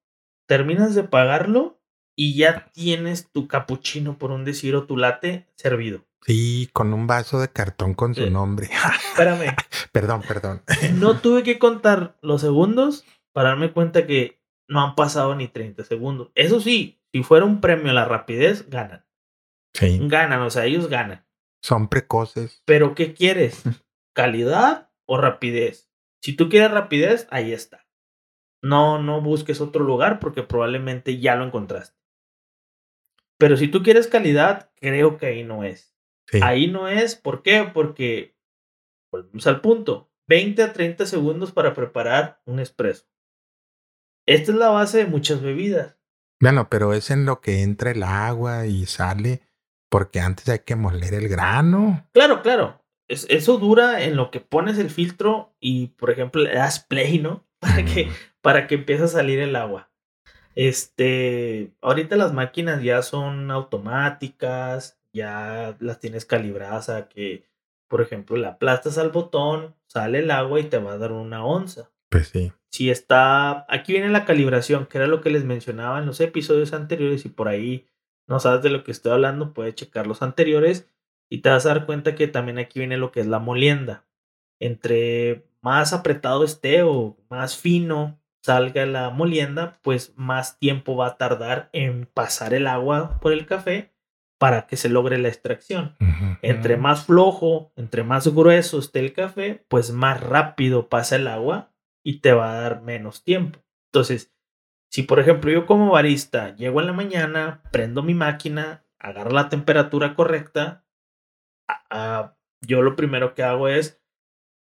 Speaker 2: terminas de pagarlo y ya tienes tu capuchino, por un decir, o tu latte servido.
Speaker 1: Sí, con un vaso de cartón con su nombre.
Speaker 2: Espérame,
Speaker 1: perdón, perdón.
Speaker 2: no tuve que contar los segundos para darme cuenta que no han pasado ni 30 segundos. Eso sí, si fuera un premio a la rapidez, ganan.
Speaker 1: Sí,
Speaker 2: Ganan, o sea, ellos ganan.
Speaker 1: son precoces.
Speaker 2: Pero ¿qué quieres? ¿Calidad o rapidez? Si tú quieres rapidez, ahí está. No, no busques otro lugar porque probablemente ya lo encontraste. Pero si tú quieres calidad, creo que ahí no es.
Speaker 1: Sí.
Speaker 2: Ahí no es, ¿por qué? Porque, volvemos al punto, 20 a 30 segundos para preparar un espresso. Esta es la base de muchas bebidas.
Speaker 1: Bueno, pero es en lo que entra el agua y sale, porque antes hay que moler el grano.
Speaker 2: Claro, claro. Es- eso dura en lo que pones el filtro y, por ejemplo, le das play, ¿no? Para que, para que empiece a salir el agua. Este, ahorita las máquinas ya son automáticas, ya las tienes calibradas a que, por ejemplo, le aplastas al botón, sale el agua y te va a dar una onza.
Speaker 1: Pues sí.
Speaker 2: Si está, aquí viene la calibración, que era lo que les mencionaba en los episodios anteriores y por ahí no sabes de lo que estoy hablando, puedes checar los anteriores. Y te vas a dar cuenta que también aquí viene lo que es la molienda. Entre más apretado esté o más fino salga la molienda, pues más tiempo va a tardar en pasar el agua por el café para que se logre la extracción. Entre más flojo, entre más grueso esté el café, pues más rápido pasa el agua y te va a dar menos tiempo. Entonces, si por ejemplo yo como barista llego en la mañana, prendo mi máquina, agarro la temperatura correcta, yo lo primero que hago es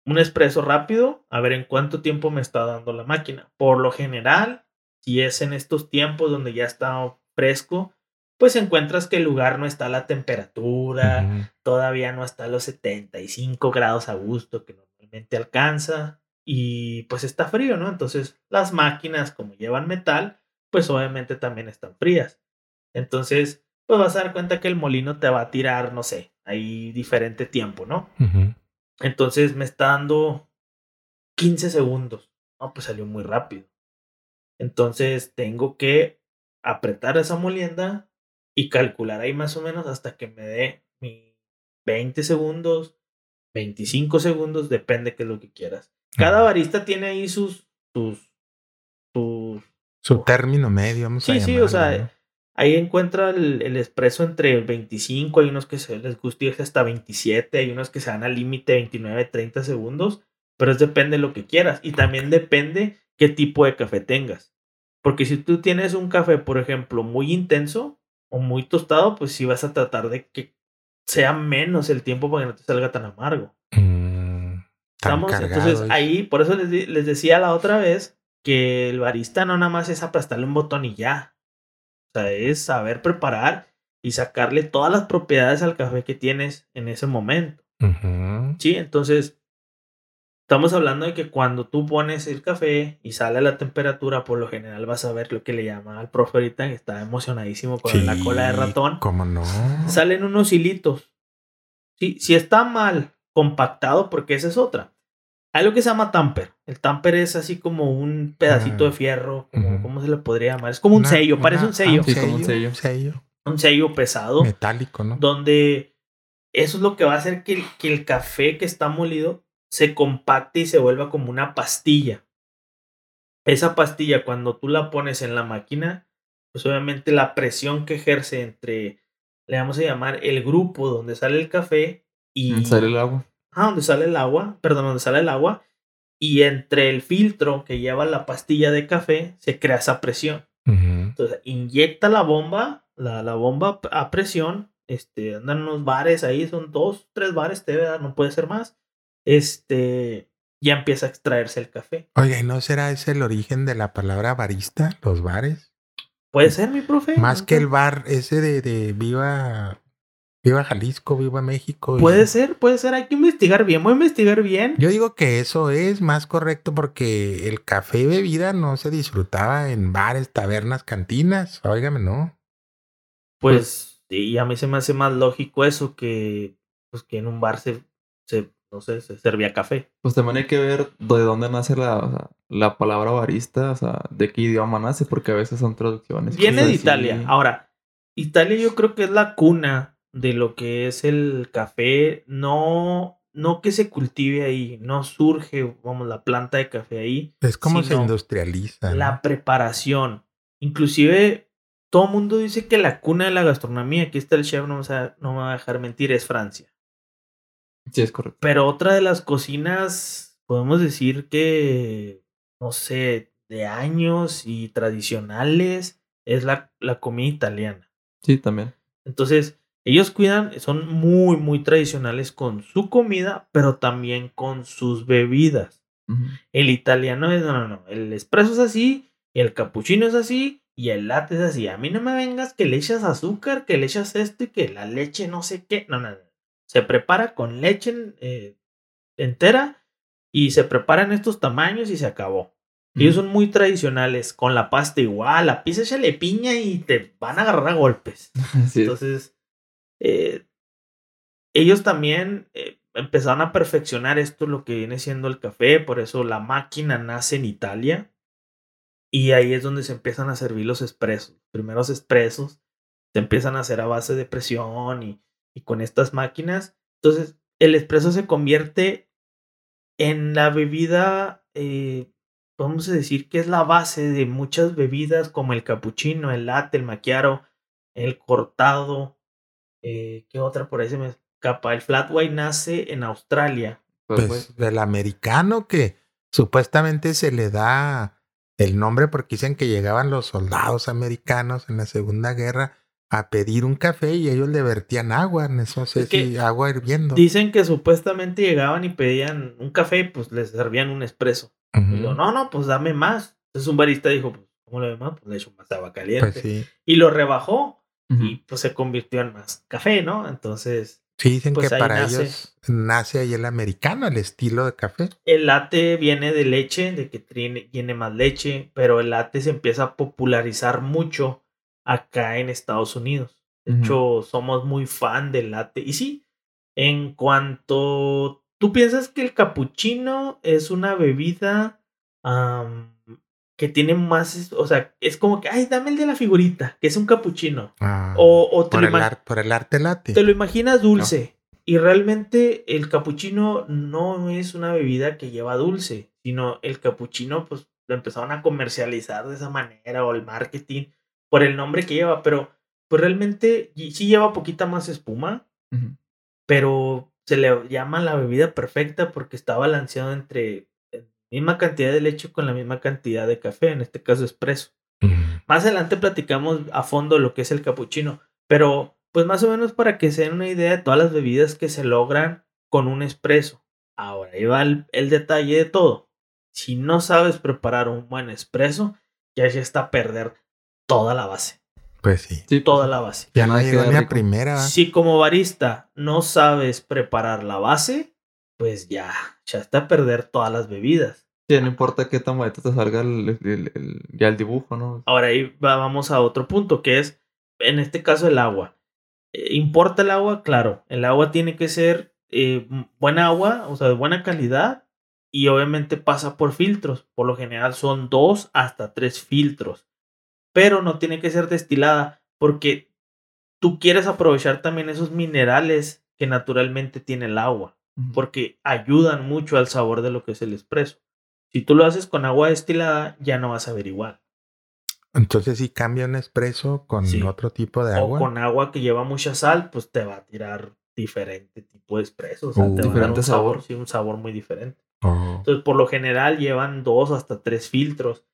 Speaker 2: un espresso rápido, a ver en cuánto tiempo me está dando la máquina. Por lo general, si es en estos tiempos donde ya está fresco, pues encuentras que el lugar no está a la temperatura, todavía no está a los 75 grados a gusto que normalmente alcanza y pues está frío, ¿no? Entonces las máquinas como llevan metal, pues obviamente también están frías. Entonces, pues vas a dar cuenta que el molino te va a tirar, no sé, ahí diferente tiempo, ¿no? Entonces me está dando 15 segundos. No, pues salió muy rápido. Entonces tengo que apretar esa molienda y calcular ahí más o menos hasta que me dé mi 20 segundos, 25 segundos, depende qué es lo que quieras. Cada barista tiene ahí sus, sus, sus
Speaker 1: su término medio, vamos
Speaker 2: sí, Sí, o sea, ahí encuentra el, el expreso entre 25, hay unos que se les gusta irse hasta 27, hay unos que se dan al límite 29, 30 segundos, pero es depende de lo que quieras y también depende qué tipo de café tengas. Porque si tú tienes un café, por ejemplo, muy intenso o muy tostado, pues sí vas a tratar de que sea menos el tiempo para que no te salga tan amargo.
Speaker 1: Mm,
Speaker 2: Estamos, entonces ahí, por eso les, les decía la otra vez que el barista no nada más es aplastarle un botón y ya. O sea, es saber preparar y sacarle todas las propiedades al café que tienes en ese momento. Sí, entonces estamos hablando de que cuando tú pones el café y sale a la temperatura, por lo general vas a ver lo que le llama al profe ahorita, que está emocionadísimo con la cola de ratón.
Speaker 1: ¿Cómo no?
Speaker 2: Salen unos hilitos. Sí, si está mal compactado, porque esa es otra. Hay lo que se llama tamper. El tamper es así como un pedacito de ah, fierro, ¿cómo se le podría llamar? Es como un sello, parece un sello.
Speaker 3: sí, como un sello.
Speaker 2: Un sello pesado.
Speaker 1: Metálico, ¿no?
Speaker 2: Donde eso es lo que va a hacer que, que el café que está molido se compacte y se vuelva como una pastilla. Esa pastilla, cuando tú la pones en la máquina, pues obviamente la presión que ejerce entre, le vamos a llamar el grupo donde sale el café y...
Speaker 3: Sale el agua
Speaker 2: ah, donde sale el agua, perdón, donde sale el agua, y entre el filtro que lleva la pastilla de café se crea esa presión. Entonces, inyecta la bomba, la, la, bomba a presión, este, andan unos bares ahí, son dos, tres bares, te no puede ser más. Este, ya empieza a extraerse el café.
Speaker 1: Oye, ¿no será ese el origen de la palabra barista, los bares?
Speaker 2: Puede ser, mi profe.
Speaker 1: Más que el bar ese de, de Viva Viva Jalisco, viva México.
Speaker 2: Puede ser, puede ser. Hay que investigar bien. Voy a investigar bien.
Speaker 1: Yo digo que eso es más correcto porque el café y bebida no se disfrutaba en bares, tabernas, cantinas. Óigame, ¿no?
Speaker 2: Pues, sí, a mí se me hace más lógico eso que, pues, que en un bar se, se no sé, se servía café.
Speaker 3: Pues también hay que ver de dónde nace la, la palabra barista, o sea, de qué idioma nace, porque a veces son traducciones.
Speaker 2: Viene de Italia. Ahora, Italia yo creo que es la cuna de lo que es el café, no, no que se cultive ahí, no surge, vamos, la planta de café ahí.
Speaker 1: Es como se industrializa.
Speaker 2: La preparación. Inclusive, todo el mundo dice que la cuna de la gastronomía, aquí está el chef, no me, no me va a dejar mentir, es Francia.
Speaker 3: Sí, es correcto.
Speaker 2: Pero otra de las cocinas, podemos decir que, no sé, de años y tradicionales, es la, la comida italiana.
Speaker 3: Sí, también.
Speaker 2: Entonces, ellos cuidan, son muy, muy tradicionales con su comida, pero también con sus bebidas. El italiano es, no, no, no, el espresso es así, el cappuccino es así, y el latte es así. A mí no me vengas que le echas azúcar, que le echas esto y que la leche no sé qué. No, no, no. Se prepara con leche eh, entera y se prepara en estos tamaños y se acabó. Ellos son muy tradicionales, con la pasta igual, la pizza échale piña y te van a agarrar a golpes. Entonces, eh, ellos también eh, empezaron a perfeccionar esto, lo que viene siendo el café, por eso la máquina nace en Italia. Y ahí es donde se empiezan a servir los expresos. Primeros expresos se empiezan a hacer a base de presión y con estas máquinas. Entonces, el espresso se convierte en la bebida, eh, vamos a decir que es la base de muchas bebidas como el cappuccino, el latte, el macchiato, el cortado. Eh, ¿Qué otra por ahí se me escapa? El flat white nace en Australia.
Speaker 3: Pues,
Speaker 1: Pues
Speaker 3: güey,
Speaker 1: el americano que supuestamente se le da el nombre porque dicen que llegaban los soldados americanos en la Segunda Guerra a pedir un café y ellos le vertían agua, en eso sé
Speaker 2: Es que
Speaker 1: si agua hirviendo.
Speaker 2: Dicen que supuestamente llegaban y pedían un café, pues les servían un espresso. Y lo, no, no, pues dame más. Entonces un barista dijo, pues, ¿cómo le doy más? Pues le echo más agua caliente.
Speaker 1: Pues sí.
Speaker 2: Y lo rebajó y pues se convirtió en más café, ¿no? Entonces
Speaker 1: Sí, dicen
Speaker 2: Pues
Speaker 1: que para
Speaker 2: nace.
Speaker 1: ellos nace ahí el americano, el estilo de café.
Speaker 2: el latte viene de leche, de que tiene, tiene más leche, pero el latte se empieza a popularizar mucho acá en Estados Unidos. De hecho, somos muy fan del latte. Y sí, en cuanto tú piensas que el cappuccino es una bebida que tiene más, o sea, es como que, ay, dame el de la figurita, que es un cappuccino.
Speaker 1: Ah,
Speaker 2: O, o te,
Speaker 1: por,
Speaker 2: lo
Speaker 1: el
Speaker 2: ima-
Speaker 1: ar- por el arte late.
Speaker 2: te lo imaginas dulce. Y realmente el cappuccino no es una bebida que lleva dulce, sino el cappuccino, pues lo empezaron a comercializar de esa manera o el marketing por el nombre que lleva, pero pues realmente sí lleva poquita más espuma, pero se le llama la bebida perfecta porque está balanceado entre misma cantidad de leche con la misma cantidad de café, en este caso espresso.
Speaker 1: Mm.
Speaker 2: Más adelante platicamos a fondo lo que es el cappuccino, pero pues más o menos para que se den una idea de todas las bebidas que se logran con un espresso. Ahora, ahí va el, el detalle de todo. Si no sabes preparar un buen espresso, ya ya está a perder toda la base.
Speaker 1: Pues sí.
Speaker 3: Sí,
Speaker 2: Toda
Speaker 3: pues,
Speaker 2: la base.
Speaker 1: Ya
Speaker 3: no
Speaker 1: llegó a
Speaker 3: rico.
Speaker 1: primera.
Speaker 2: Si como barista no sabes preparar la base, pues ya, ya está a perder todas las bebidas.
Speaker 3: sí, no importa qué tan bonito te salga el, el- el- ya el dibujo, ¿no?
Speaker 2: Ahora ahí va- vamos a otro punto, que es, en este caso, el agua. Eh, ¿Importa el agua? Claro, el agua tiene que ser eh, buena agua, o sea, de buena calidad, y obviamente pasa por filtros. Por lo general son dos hasta tres filtros. Pero no tiene que ser destilada, porque tú quieres aprovechar también esos minerales que naturalmente tiene el agua. Porque ayudan mucho al sabor de lo que es el espresso. Si tú lo haces con agua destilada, ya no vas a ver igual.
Speaker 1: Entonces, si cambia un espresso con
Speaker 2: Sí.
Speaker 1: otro tipo de
Speaker 2: O
Speaker 1: agua.
Speaker 2: con agua que lleva mucha sal, pues te va a tirar diferente tipo de espresso. O sea,
Speaker 1: Uh.
Speaker 2: te va a dar un sabor,
Speaker 3: sabor.
Speaker 2: sí, un sabor muy diferente.
Speaker 1: Oh.
Speaker 2: Entonces, por lo general, llevan dos hasta tres filtros.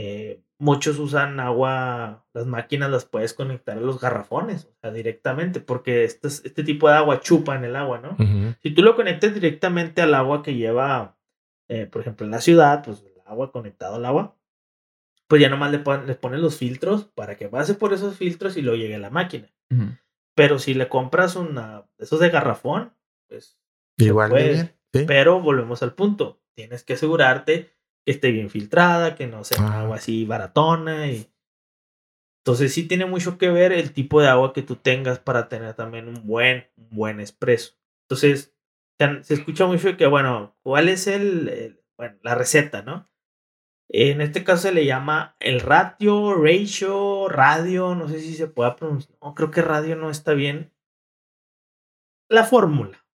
Speaker 2: Eh, muchos usan agua, las máquinas las puedes conectar a los garrafones, o sea, directamente, porque este, es- este tipo de agua chupa en el agua, ¿no?
Speaker 1: Ujú.
Speaker 2: Si tú lo conectas directamente al agua que lleva, eh, por ejemplo, en la ciudad, pues el agua conectado al agua, pues ya nomás le, pon- le pones los filtros para que pase por esos filtros y luego llegue a la máquina. Pero si le compras una, esos de garrafón, pues,
Speaker 1: Igual de
Speaker 2: puede.
Speaker 1: bien. ¿sí?
Speaker 2: Pero volvemos al punto. Tienes que asegurarte que esté bien filtrada, que no sea
Speaker 1: Ah.
Speaker 2: agua así baratona. Y... Entonces sí tiene mucho que ver el tipo de agua que tú tengas para tener también un buen, un buen espresso. Entonces, se se escucha mucho que, bueno, ¿cuál es el, el- bueno, la receta, no? En este caso se le llama el ratio, ratio, radio, no sé si se pueda pronunciar. No, creo que radio no está bien. La fórmula.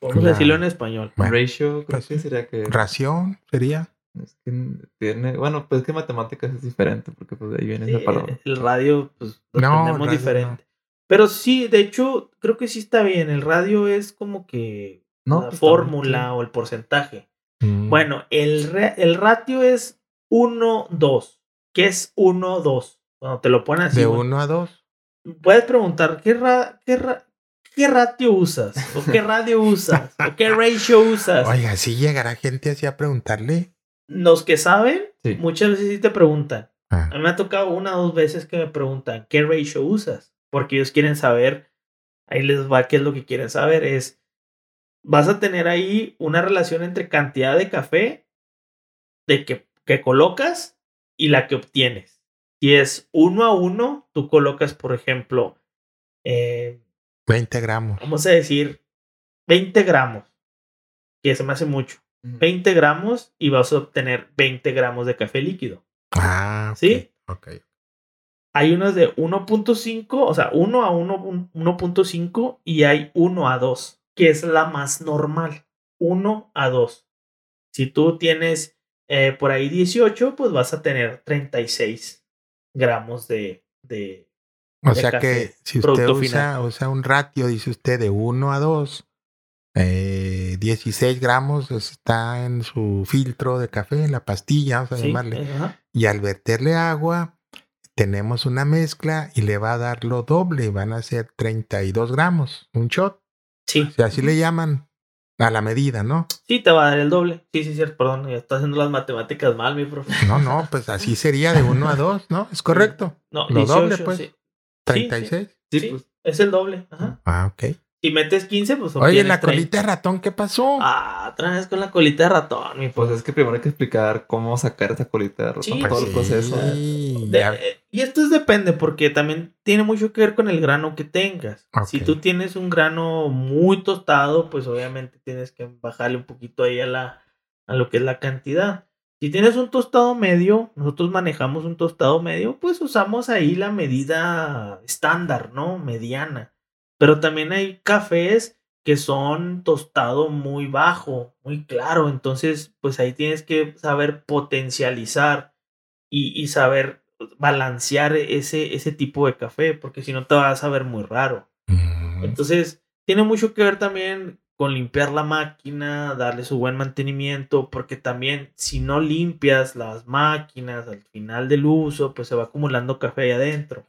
Speaker 2: Vamos a decirlo en español.
Speaker 1: Bueno,
Speaker 3: Ratio, creo
Speaker 1: pues
Speaker 3: que sería que.
Speaker 1: Ración sería.
Speaker 3: Es que tiene. Bueno, pues que matemáticas es diferente, porque pues de ahí viene
Speaker 2: Sí,
Speaker 3: esa palabra.
Speaker 2: el radio, pues lo
Speaker 1: No, radio
Speaker 2: diferente. Pero sí, de hecho, creo que sí está bien. El radio es como que
Speaker 3: No,
Speaker 2: la
Speaker 3: pues,
Speaker 2: fórmula o el porcentaje.
Speaker 1: Mm.
Speaker 2: Bueno, el, re- el ratio es 1, 2. ¿Qué es 1, 2? Cuando te lo ponen así.
Speaker 1: de
Speaker 2: bueno,
Speaker 1: uno a dos.
Speaker 2: Puedes preguntar, ¿qué, ra- qué, ra- qué ratio usas? ¿O qué radio usas? ¿O qué ratio usas?
Speaker 1: Oiga, si llegará gente así a preguntarle.
Speaker 2: Los que saben,
Speaker 3: Sí.
Speaker 2: muchas veces sí te preguntan.
Speaker 1: Ah,
Speaker 2: A mí me ha tocado una o dos veces que me preguntan qué ratio usas, porque ellos quieren saber, ahí les va qué es lo que quieren saber, es, vas a tener ahí una relación entre cantidad de café de que, que colocas y la que obtienes. Si es uno a uno, tú colocas, por ejemplo, eh,
Speaker 1: 20 gramos.
Speaker 2: vamos a decir 20 gramos, que se me hace mucho. 20 gramos y vas a obtener 20 gramos de café líquido.
Speaker 1: Ah, ok,
Speaker 2: ¿Sí?
Speaker 1: Ok.
Speaker 2: Hay unos de 1.5, o sea, 1 a 1.5 y hay 1 a 2, que es la más normal. 1 a 2. Si tú tienes eh, por ahí 18, pues vas a tener 36 gramos de... de
Speaker 1: o
Speaker 2: de
Speaker 1: sea
Speaker 2: café,
Speaker 1: que si usted
Speaker 2: producto
Speaker 1: usa, usa un ratio, dice usted, de 1 a 2, eh, 16 gramos está en su filtro de café, en la pastilla, vamos a
Speaker 2: Sí,
Speaker 1: llamarle.
Speaker 2: ajá.
Speaker 1: Y al verterle agua, tenemos una mezcla y le va a dar lo doble, van a ser 32 gramos, un shot.
Speaker 2: Sí.
Speaker 1: O sea, así le llaman a la medida, ¿no?
Speaker 2: Sí, te va a dar el doble. Sí, sí, cierto. Perdón, ya estoy haciendo las matemáticas mal, mi profe.
Speaker 1: No, no, pues así sería de 1 a 2, ¿no? Es correcto.
Speaker 2: No,
Speaker 1: Lo
Speaker 2: 18,
Speaker 1: doble, pues.
Speaker 2: sí.
Speaker 1: 36.
Speaker 3: Sí,
Speaker 2: Sí,
Speaker 3: pues.
Speaker 2: es el doble. Ajá.
Speaker 1: Ah, ok.
Speaker 2: Si metes 15, pues
Speaker 1: Oye, la
Speaker 2: 30.
Speaker 1: colita de ratón, ¿qué pasó?
Speaker 2: Ah, otra vez con la colita de ratón, mi
Speaker 3: Pues es que primero hay que explicar cómo sacar esa colita de ratón,
Speaker 2: Sí,
Speaker 3: todo el proceso.
Speaker 1: Sí,
Speaker 2: De-
Speaker 1: ya-
Speaker 2: eh, y esto es depende, porque también tiene mucho que ver con el grano que tengas. Si tú tienes un grano muy tostado, pues obviamente tienes que bajarle un poquito ahí a, la, a lo que es la cantidad. Si tienes un tostado medio, nosotros manejamos un tostado medio, pues usamos ahí la medida estándar, ¿no? Mediana. Pero también hay cafés que son tostado muy bajo, muy claro. Entonces, pues ahí tienes que saber potencializar y, y saber balancear ese, ese tipo de café, porque si no te va a saber muy raro. Entonces, tiene mucho que ver también con limpiar la máquina, darle su buen mantenimiento, porque también si no limpias las máquinas al final del uso, pues se va acumulando café ahí adentro.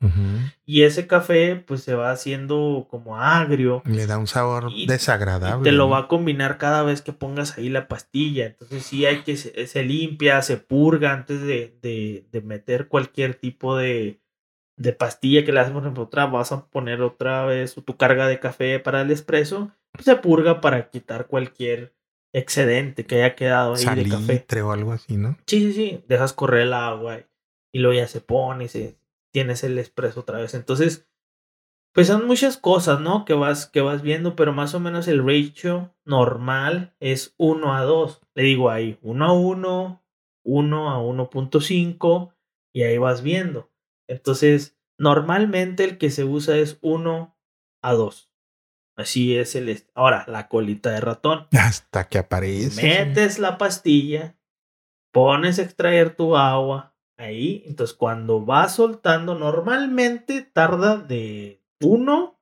Speaker 2: Y ese café pues se va haciendo como agrio.
Speaker 1: Le da un sabor
Speaker 2: Y-
Speaker 1: desagradable.
Speaker 2: Y te lo va a combinar cada vez que pongas ahí la pastilla. Entonces sí hay que se, se limpia, se purga antes de, de, de meter cualquier tipo de, de pastilla que le haces, por ejemplo, otra, vas a poner otra vez tu carga de café para el espresso, se purga para quitar cualquier excedente que haya quedado ahí de café.
Speaker 1: Salitre o algo así, ¿no?
Speaker 2: Sí, sí, sí, dejas correr el agua y, y luego ya se pone y se, tienes el espresso otra vez. Entonces, pues son muchas cosas, ¿no? Que vas, que vas viendo, pero más o menos el ratio normal es 1 a 2. Le digo ahí, 1 a 1, 1 a 1.5 y ahí vas viendo. Entonces, normalmente el que se usa es 1 a 2. Así es el... Ahora, la colita de ratón.
Speaker 1: Hasta que aparece.
Speaker 2: Metes la pastilla, pones a extraer tu agua ahí. Entonces, cuando va soltando, normalmente tarda de uno,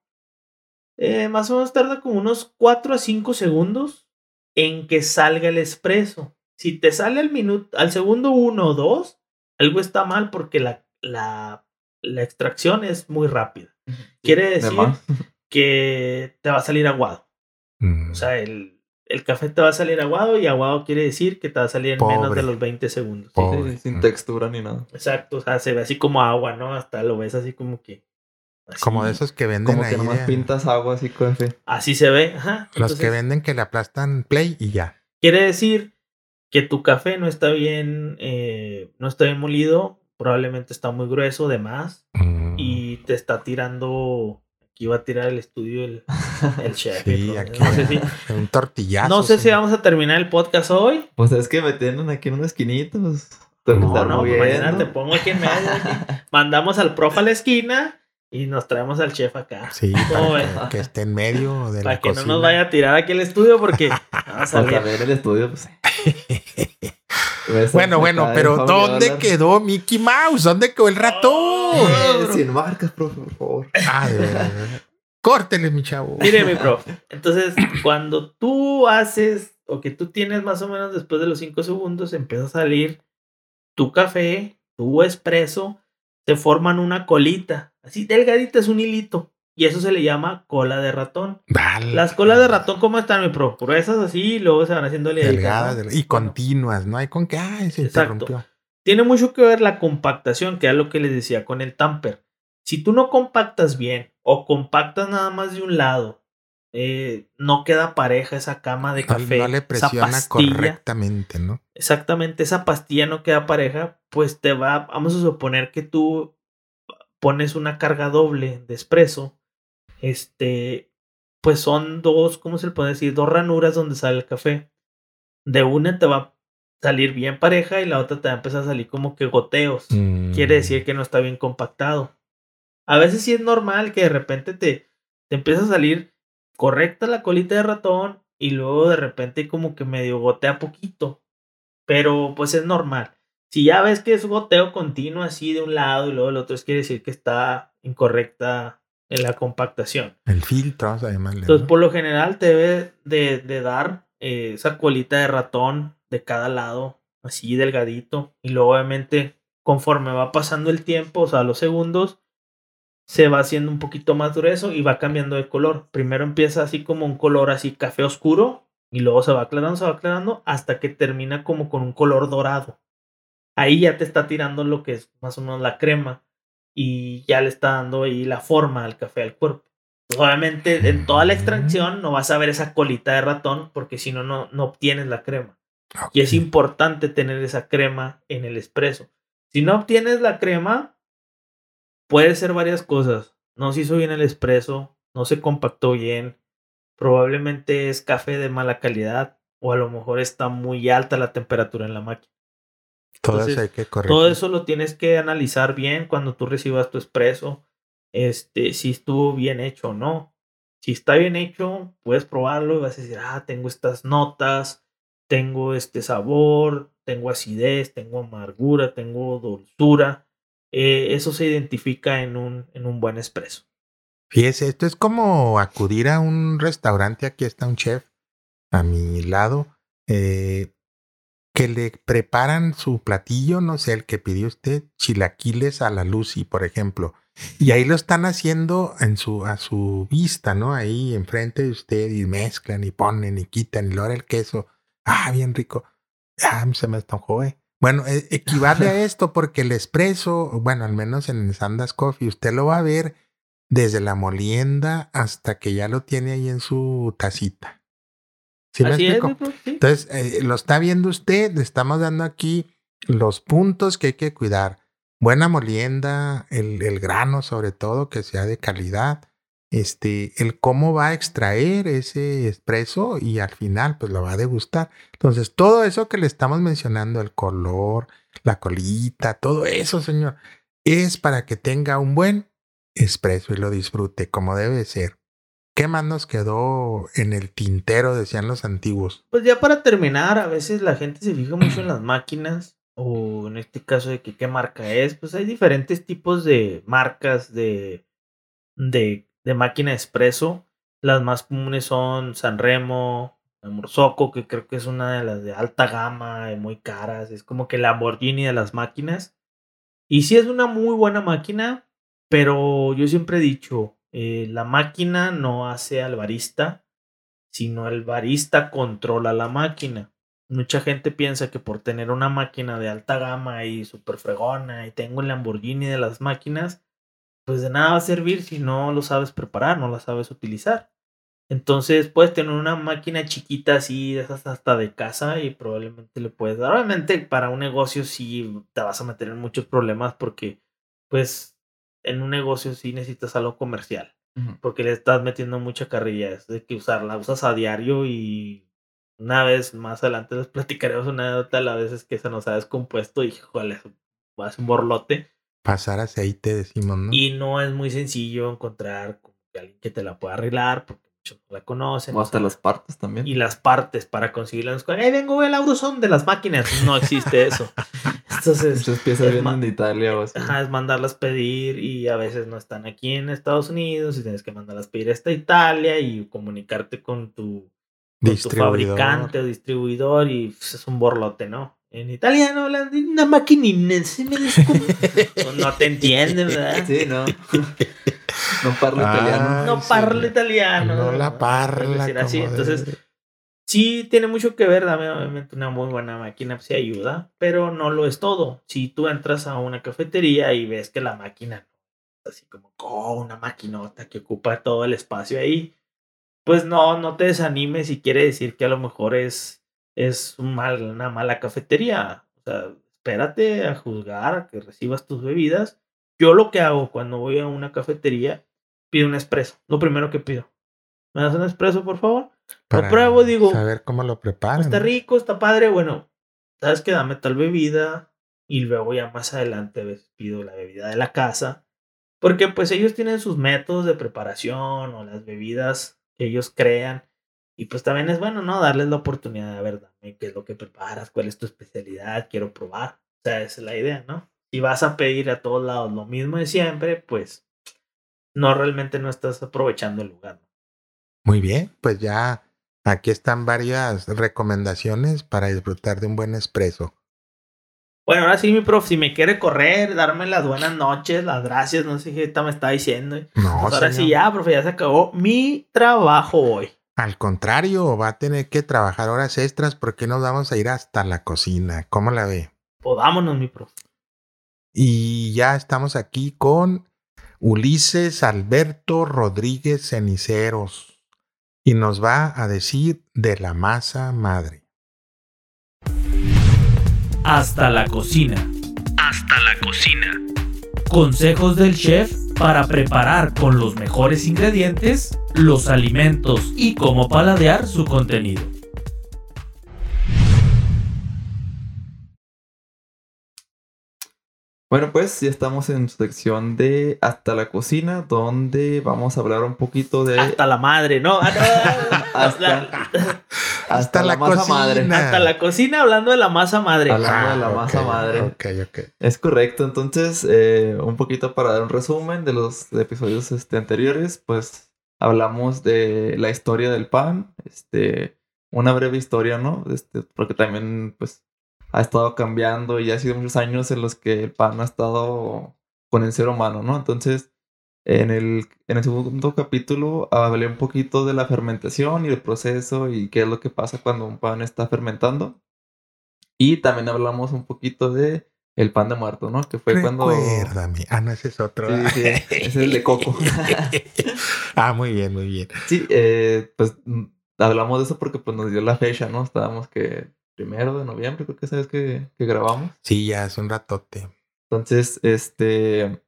Speaker 2: eh, más o menos tarda como unos 4 a 5 segundos en que salga el expreso. Si te sale al minuto, al segundo uno o dos, algo está mal porque la, la, la extracción es muy rápida. Quiere
Speaker 3: De
Speaker 2: decir. que te va a salir aguado.
Speaker 1: Mm.
Speaker 2: O sea, el, el café te va a salir aguado y aguado quiere decir que te va a salir en menos de los 20 segundos.
Speaker 1: Pobre.
Speaker 3: Sí, sin textura ni nada.
Speaker 2: Exacto, o sea, se ve así como agua, ¿no? Hasta lo ves así como que... así-
Speaker 1: Como de esos que venden
Speaker 3: Como
Speaker 1: ahí.
Speaker 3: que nomás
Speaker 1: de-
Speaker 3: pintas agua así con café.
Speaker 2: Así se ve, ajá.
Speaker 1: los que venden que le aplastan play y ya.
Speaker 2: Quiere decir que tu café no está bien, eh, no está bien molido, probablemente está muy grueso de más
Speaker 1: Mm.
Speaker 2: y te está tirando... Va a tirar el estudio el, el chef.
Speaker 1: Sí,
Speaker 2: ¿no?
Speaker 1: aquí.
Speaker 2: No sé si,
Speaker 1: Un tortillazo.
Speaker 2: no sé si vamos a terminar el podcast hoy.
Speaker 3: Pues es que me tienen aquí en una esquinita. Pues,
Speaker 1: No,
Speaker 2: No, no, pues mañana te pongo aquí en medio. aquí. Mandamos al profe a la esquina y nos traemos al chef acá.
Speaker 1: Sí, que, que esté en medio de
Speaker 2: Para
Speaker 1: la
Speaker 2: que
Speaker 1: cocina.
Speaker 2: no nos vaya a tirar aquí el estudio porque vamos a
Speaker 3: Pues ver el estudio, pues. Ves
Speaker 1: Bueno, bueno, pero ¿dónde quedó Mickey Mouse? ¿Dónde quedó el ratón?
Speaker 3: Eh, Sin marcas, profe, por favor.
Speaker 1: Ah, de verdad. Córtele, mi chavo.
Speaker 2: Mire, mi profe. Entonces, cuando tú haces o que tú tienes más o menos después de los 5 segundos, empieza a salir tu café, tu espresso, se forman una colita. Así delgadita es un hilito. Y eso se le llama cola de ratón.
Speaker 1: Vale.
Speaker 2: Las colas de ratón, ¿cómo están, mi pro? Gruesas así y luego se van haciendo delgaditas,
Speaker 1: Delgadas
Speaker 2: ¿no?
Speaker 1: y continuas, ¿no? Hay con que, ay, se
Speaker 2: Exacto.
Speaker 1: interrumpió.
Speaker 2: Tiene mucho que ver la compactación, que es lo que les decía con el tamper. Si tú no compactas bien o compactas nada más de un lado, eh, no queda pareja esa cama de café.
Speaker 1: no le
Speaker 2: esa
Speaker 1: presiona
Speaker 2: pastilla.
Speaker 1: correctamente, ¿no?
Speaker 2: Exactamente, esa pastilla no queda pareja, pues te va, vamos a suponer que tú pones una carga doble de espresso, este, pues son dos, ¿cómo se le puede decir? Dos ranuras donde sale el café. De una te va salir bien pareja y la otra te va a empezar a salir como que goteos.
Speaker 1: Mm.
Speaker 2: Quiere decir que no está bien compactado. A veces sí es normal que de repente te, te empieza a salir correcta la colita de ratón y luego de repente como que medio gotea poquito. Pero pues es normal. Si ya ves que es goteo continuo así de un lado y luego del otro, es quiere decir que está incorrecta en la compactación.
Speaker 1: El filtro, vamos a llamarle.
Speaker 2: Entonces, por lo general te debe de, de dar eh, esa colita de ratón de cada lado, así delgadito. Y luego, obviamente, conforme va pasando el tiempo, o sea, los segundos, se va haciendo un poquito más grueso y va cambiando de color. Primero empieza así como un color así café oscuro y luego se va aclarando, se va aclarando hasta que termina como con un color dorado. Ahí ya te está tirando lo que es más o menos la crema y ya le está dando ahí la forma al café al cuerpo. Pues, obviamente en toda la extracción no vas a ver esa colita de ratón porque si no no obtienes la crema. Y es importante tener esa crema en el espresso. Si no obtienes la crema, puede ser varias cosas. No se hizo bien el espresso, no se compactó bien, probablemente es café de mala calidad o a lo mejor está muy alta la temperatura en la máquina.
Speaker 1: Todo
Speaker 2: entonces,
Speaker 1: eso hay que corregir.
Speaker 2: Todo eso lo tienes que analizar bien cuando tú recibas tu espresso, este, si estuvo bien hecho o no. Si está bien hecho, puedes probarlo y vas a decir, ah, tengo estas notas, tengo este sabor, tengo acidez, tengo amargura, tengo dulzura. Eh, eso se identifica en un, en un buen espresso.
Speaker 1: Fíjese, esto es como acudir a un restaurante. Aquí está un chef a mi lado eh, que le preparan su platillo, no sé, el que pidió usted, chilaquiles a la Lucy, por ejemplo. Y ahí lo están haciendo en su, a su vista, ¿no? Ahí enfrente de usted y mezclan y ponen y quitan y luego el queso. Ah, bien rico. Ah, se me estonjó, eh. Bueno, eh, equivale a esto porque el espresso, bueno, al menos en el Sandas Coffee, usted lo va a ver desde la molienda hasta que ya lo tiene ahí en su tacita. ¿Sí me
Speaker 2: Así
Speaker 1: explico?
Speaker 2: Sí.
Speaker 1: Entonces, eh, lo está viendo usted, le estamos dando aquí los puntos que hay que cuidar. Buena molienda, el, el grano sobre todo, que sea de calidad. Este, el cómo va a extraer ese espresso y al final pues lo va a degustar. Entonces, todo eso que le estamos mencionando, el color, la colita, todo eso, señor, es para que tenga un buen espresso y lo disfrute como debe ser. ¿Qué más nos quedó en el tintero, decían los antiguos?
Speaker 2: Pues ya para terminar, a veces la gente se fija mucho en las máquinas o en este caso de que qué marca es. Pues hay diferentes tipos de marcas de, de, de máquina expreso. Las más comunes son Sanremo, Morsoco, que creo que es una de las de alta gama y muy caras. Es como que la Lamborghini de las máquinas. Y sí es una muy buena máquina, pero yo siempre he dicho, eh, la máquina no hace al barista, sino el barista controla la máquina. Mucha gente piensa que por tener una máquina de alta gama y super fregona y tengo el Lamborghini de las máquinas, pues de nada va a servir si no lo sabes preparar, no la sabes utilizar. Entonces puedes tener una máquina chiquita así, hasta de casa y probablemente le puedes dar. Obviamente para un negocio sí te vas a meter en muchos problemas porque pues en un negocio sí necesitas algo comercial porque le estás metiendo mucha carrilla. Es de que usarla, usas a diario y una vez más adelante les platicaremos una anécdota a las veces que se nos ha descompuesto y a ser un borlote.
Speaker 1: Pasar aceite, decimos, ¿no?
Speaker 2: Y no es muy sencillo encontrar alguien que te la pueda arreglar porque muchos no la conocen.
Speaker 3: O
Speaker 2: o
Speaker 3: hasta
Speaker 2: sea,
Speaker 3: las partes también.
Speaker 2: y las partes para conseguirlas. ¡Eh, vengo el Auroson de las máquinas! No existe eso. Entonces,
Speaker 3: Muchas piezas
Speaker 2: es
Speaker 3: vienen de Italia o así.
Speaker 2: Ajá, es mandarlas pedir y a veces no están aquí en Estados Unidos y tienes que mandarlas pedir hasta Italia y comunicarte con tu, con tu fabricante o distribuidor y pues, es un borlote, ¿no? En italiano hablan de una maquinina, se me descom- no, te entienden, ¿verdad?
Speaker 3: Sí, no. no parlo
Speaker 1: Ah,
Speaker 3: italiano.
Speaker 2: No
Speaker 1: sí.
Speaker 2: italiano.
Speaker 1: No la parla.
Speaker 2: decir así,
Speaker 1: como
Speaker 2: Entonces, sí tiene mucho que ver, dame obviamente una muy buena máquina pues, sí ayuda, pero no lo es todo. Si tú entras a una cafetería y ves que la máquina es así como oh, una maquinota que ocupa todo el espacio ahí, pues no, no te desanimes y quiere decir que a lo mejor es, es un mal, una mala cafetería. O sea, espérate a juzgar, a que recibas tus bebidas. Yo lo que hago cuando voy a una cafetería, pido un espresso. Lo primero que pido. ¿Me das un espresso, por favor?
Speaker 1: Para
Speaker 2: pruebo, digo,
Speaker 1: Saber cómo lo preparan.
Speaker 2: Está rico, está padre. Bueno, sabes que dame tal bebida y luego ya más adelante ves, pido la bebida de la casa. Porque pues ellos tienen sus métodos de preparación o las bebidas que ellos crean. Y pues también es bueno, ¿no? Darles la oportunidad de ver, dame qué es lo que preparas, cuál es tu especialidad, quiero probar. O sea, esa es la idea, ¿no? Si vas a pedir a todos lados lo mismo de siempre, pues no realmente no estás aprovechando el lugar. ¿no?
Speaker 1: Muy bien, pues ya aquí están varias recomendaciones para disfrutar de un buen espresso.
Speaker 2: Bueno, ahora sí, mi prof, si me quiere correr, darme las buenas noches, las gracias, no sé qué me está diciendo.
Speaker 1: No,
Speaker 2: Pues ahora
Speaker 1: señor.
Speaker 2: sí, ya, profe, ya se acabó mi trabajo hoy.
Speaker 1: Al contrario, va a tener que trabajar horas extras porque nos vamos a ir hasta la cocina. ¿Cómo la ve?
Speaker 2: Pues vámonos, mi prof.
Speaker 1: Y ya estamos aquí con Ulises Alberto Rodríguez Ceniceros y nos va a decir de la masa madre.
Speaker 4: Hasta la cocina.
Speaker 5: Hasta la cocina.
Speaker 4: Consejos del chef para preparar con los mejores ingredientes los alimentos y cómo paladear su contenido.
Speaker 3: Bueno, pues ya estamos en su sección de Hasta la cocina, donde vamos a hablar un poquito de
Speaker 2: Hasta la madre, ¿no? Ah, no.
Speaker 3: Hasta-
Speaker 1: Hasta la
Speaker 3: masa
Speaker 1: cocina.
Speaker 3: madre.
Speaker 2: Hasta la cocina hablando de la masa madre.
Speaker 3: Hablando de la
Speaker 1: Ah,
Speaker 3: masa madre.
Speaker 1: Ok, ok.
Speaker 3: Es correcto, entonces eh, un poquito para dar un resumen de los episodios este, anteriores, pues hablamos de la historia del pan, este, una breve historia, ¿no? Este, porque también pues ha estado cambiando y ha sido muchos años en los que el pan ha estado con el ser humano, ¿no? Entonces, en el, en el segundo capítulo hablé un poquito de la fermentación y el proceso y qué es lo que pasa cuando un pan está fermentando. Y también hablamos un poquito de el pan de muerto, ¿no? Que fue cuando...
Speaker 1: Recuérdame. Ah, no, ese es otro.
Speaker 3: Sí, sí, ese es el de coco.
Speaker 1: ah, muy bien, muy bien.
Speaker 3: Sí, eh, pues mm, hablamos de eso porque pues nos dio la fecha, ¿no? Estábamos que primero de noviembre, creo que sabes que, que grabamos.
Speaker 1: Sí, ya es un ratote.
Speaker 3: Entonces, este,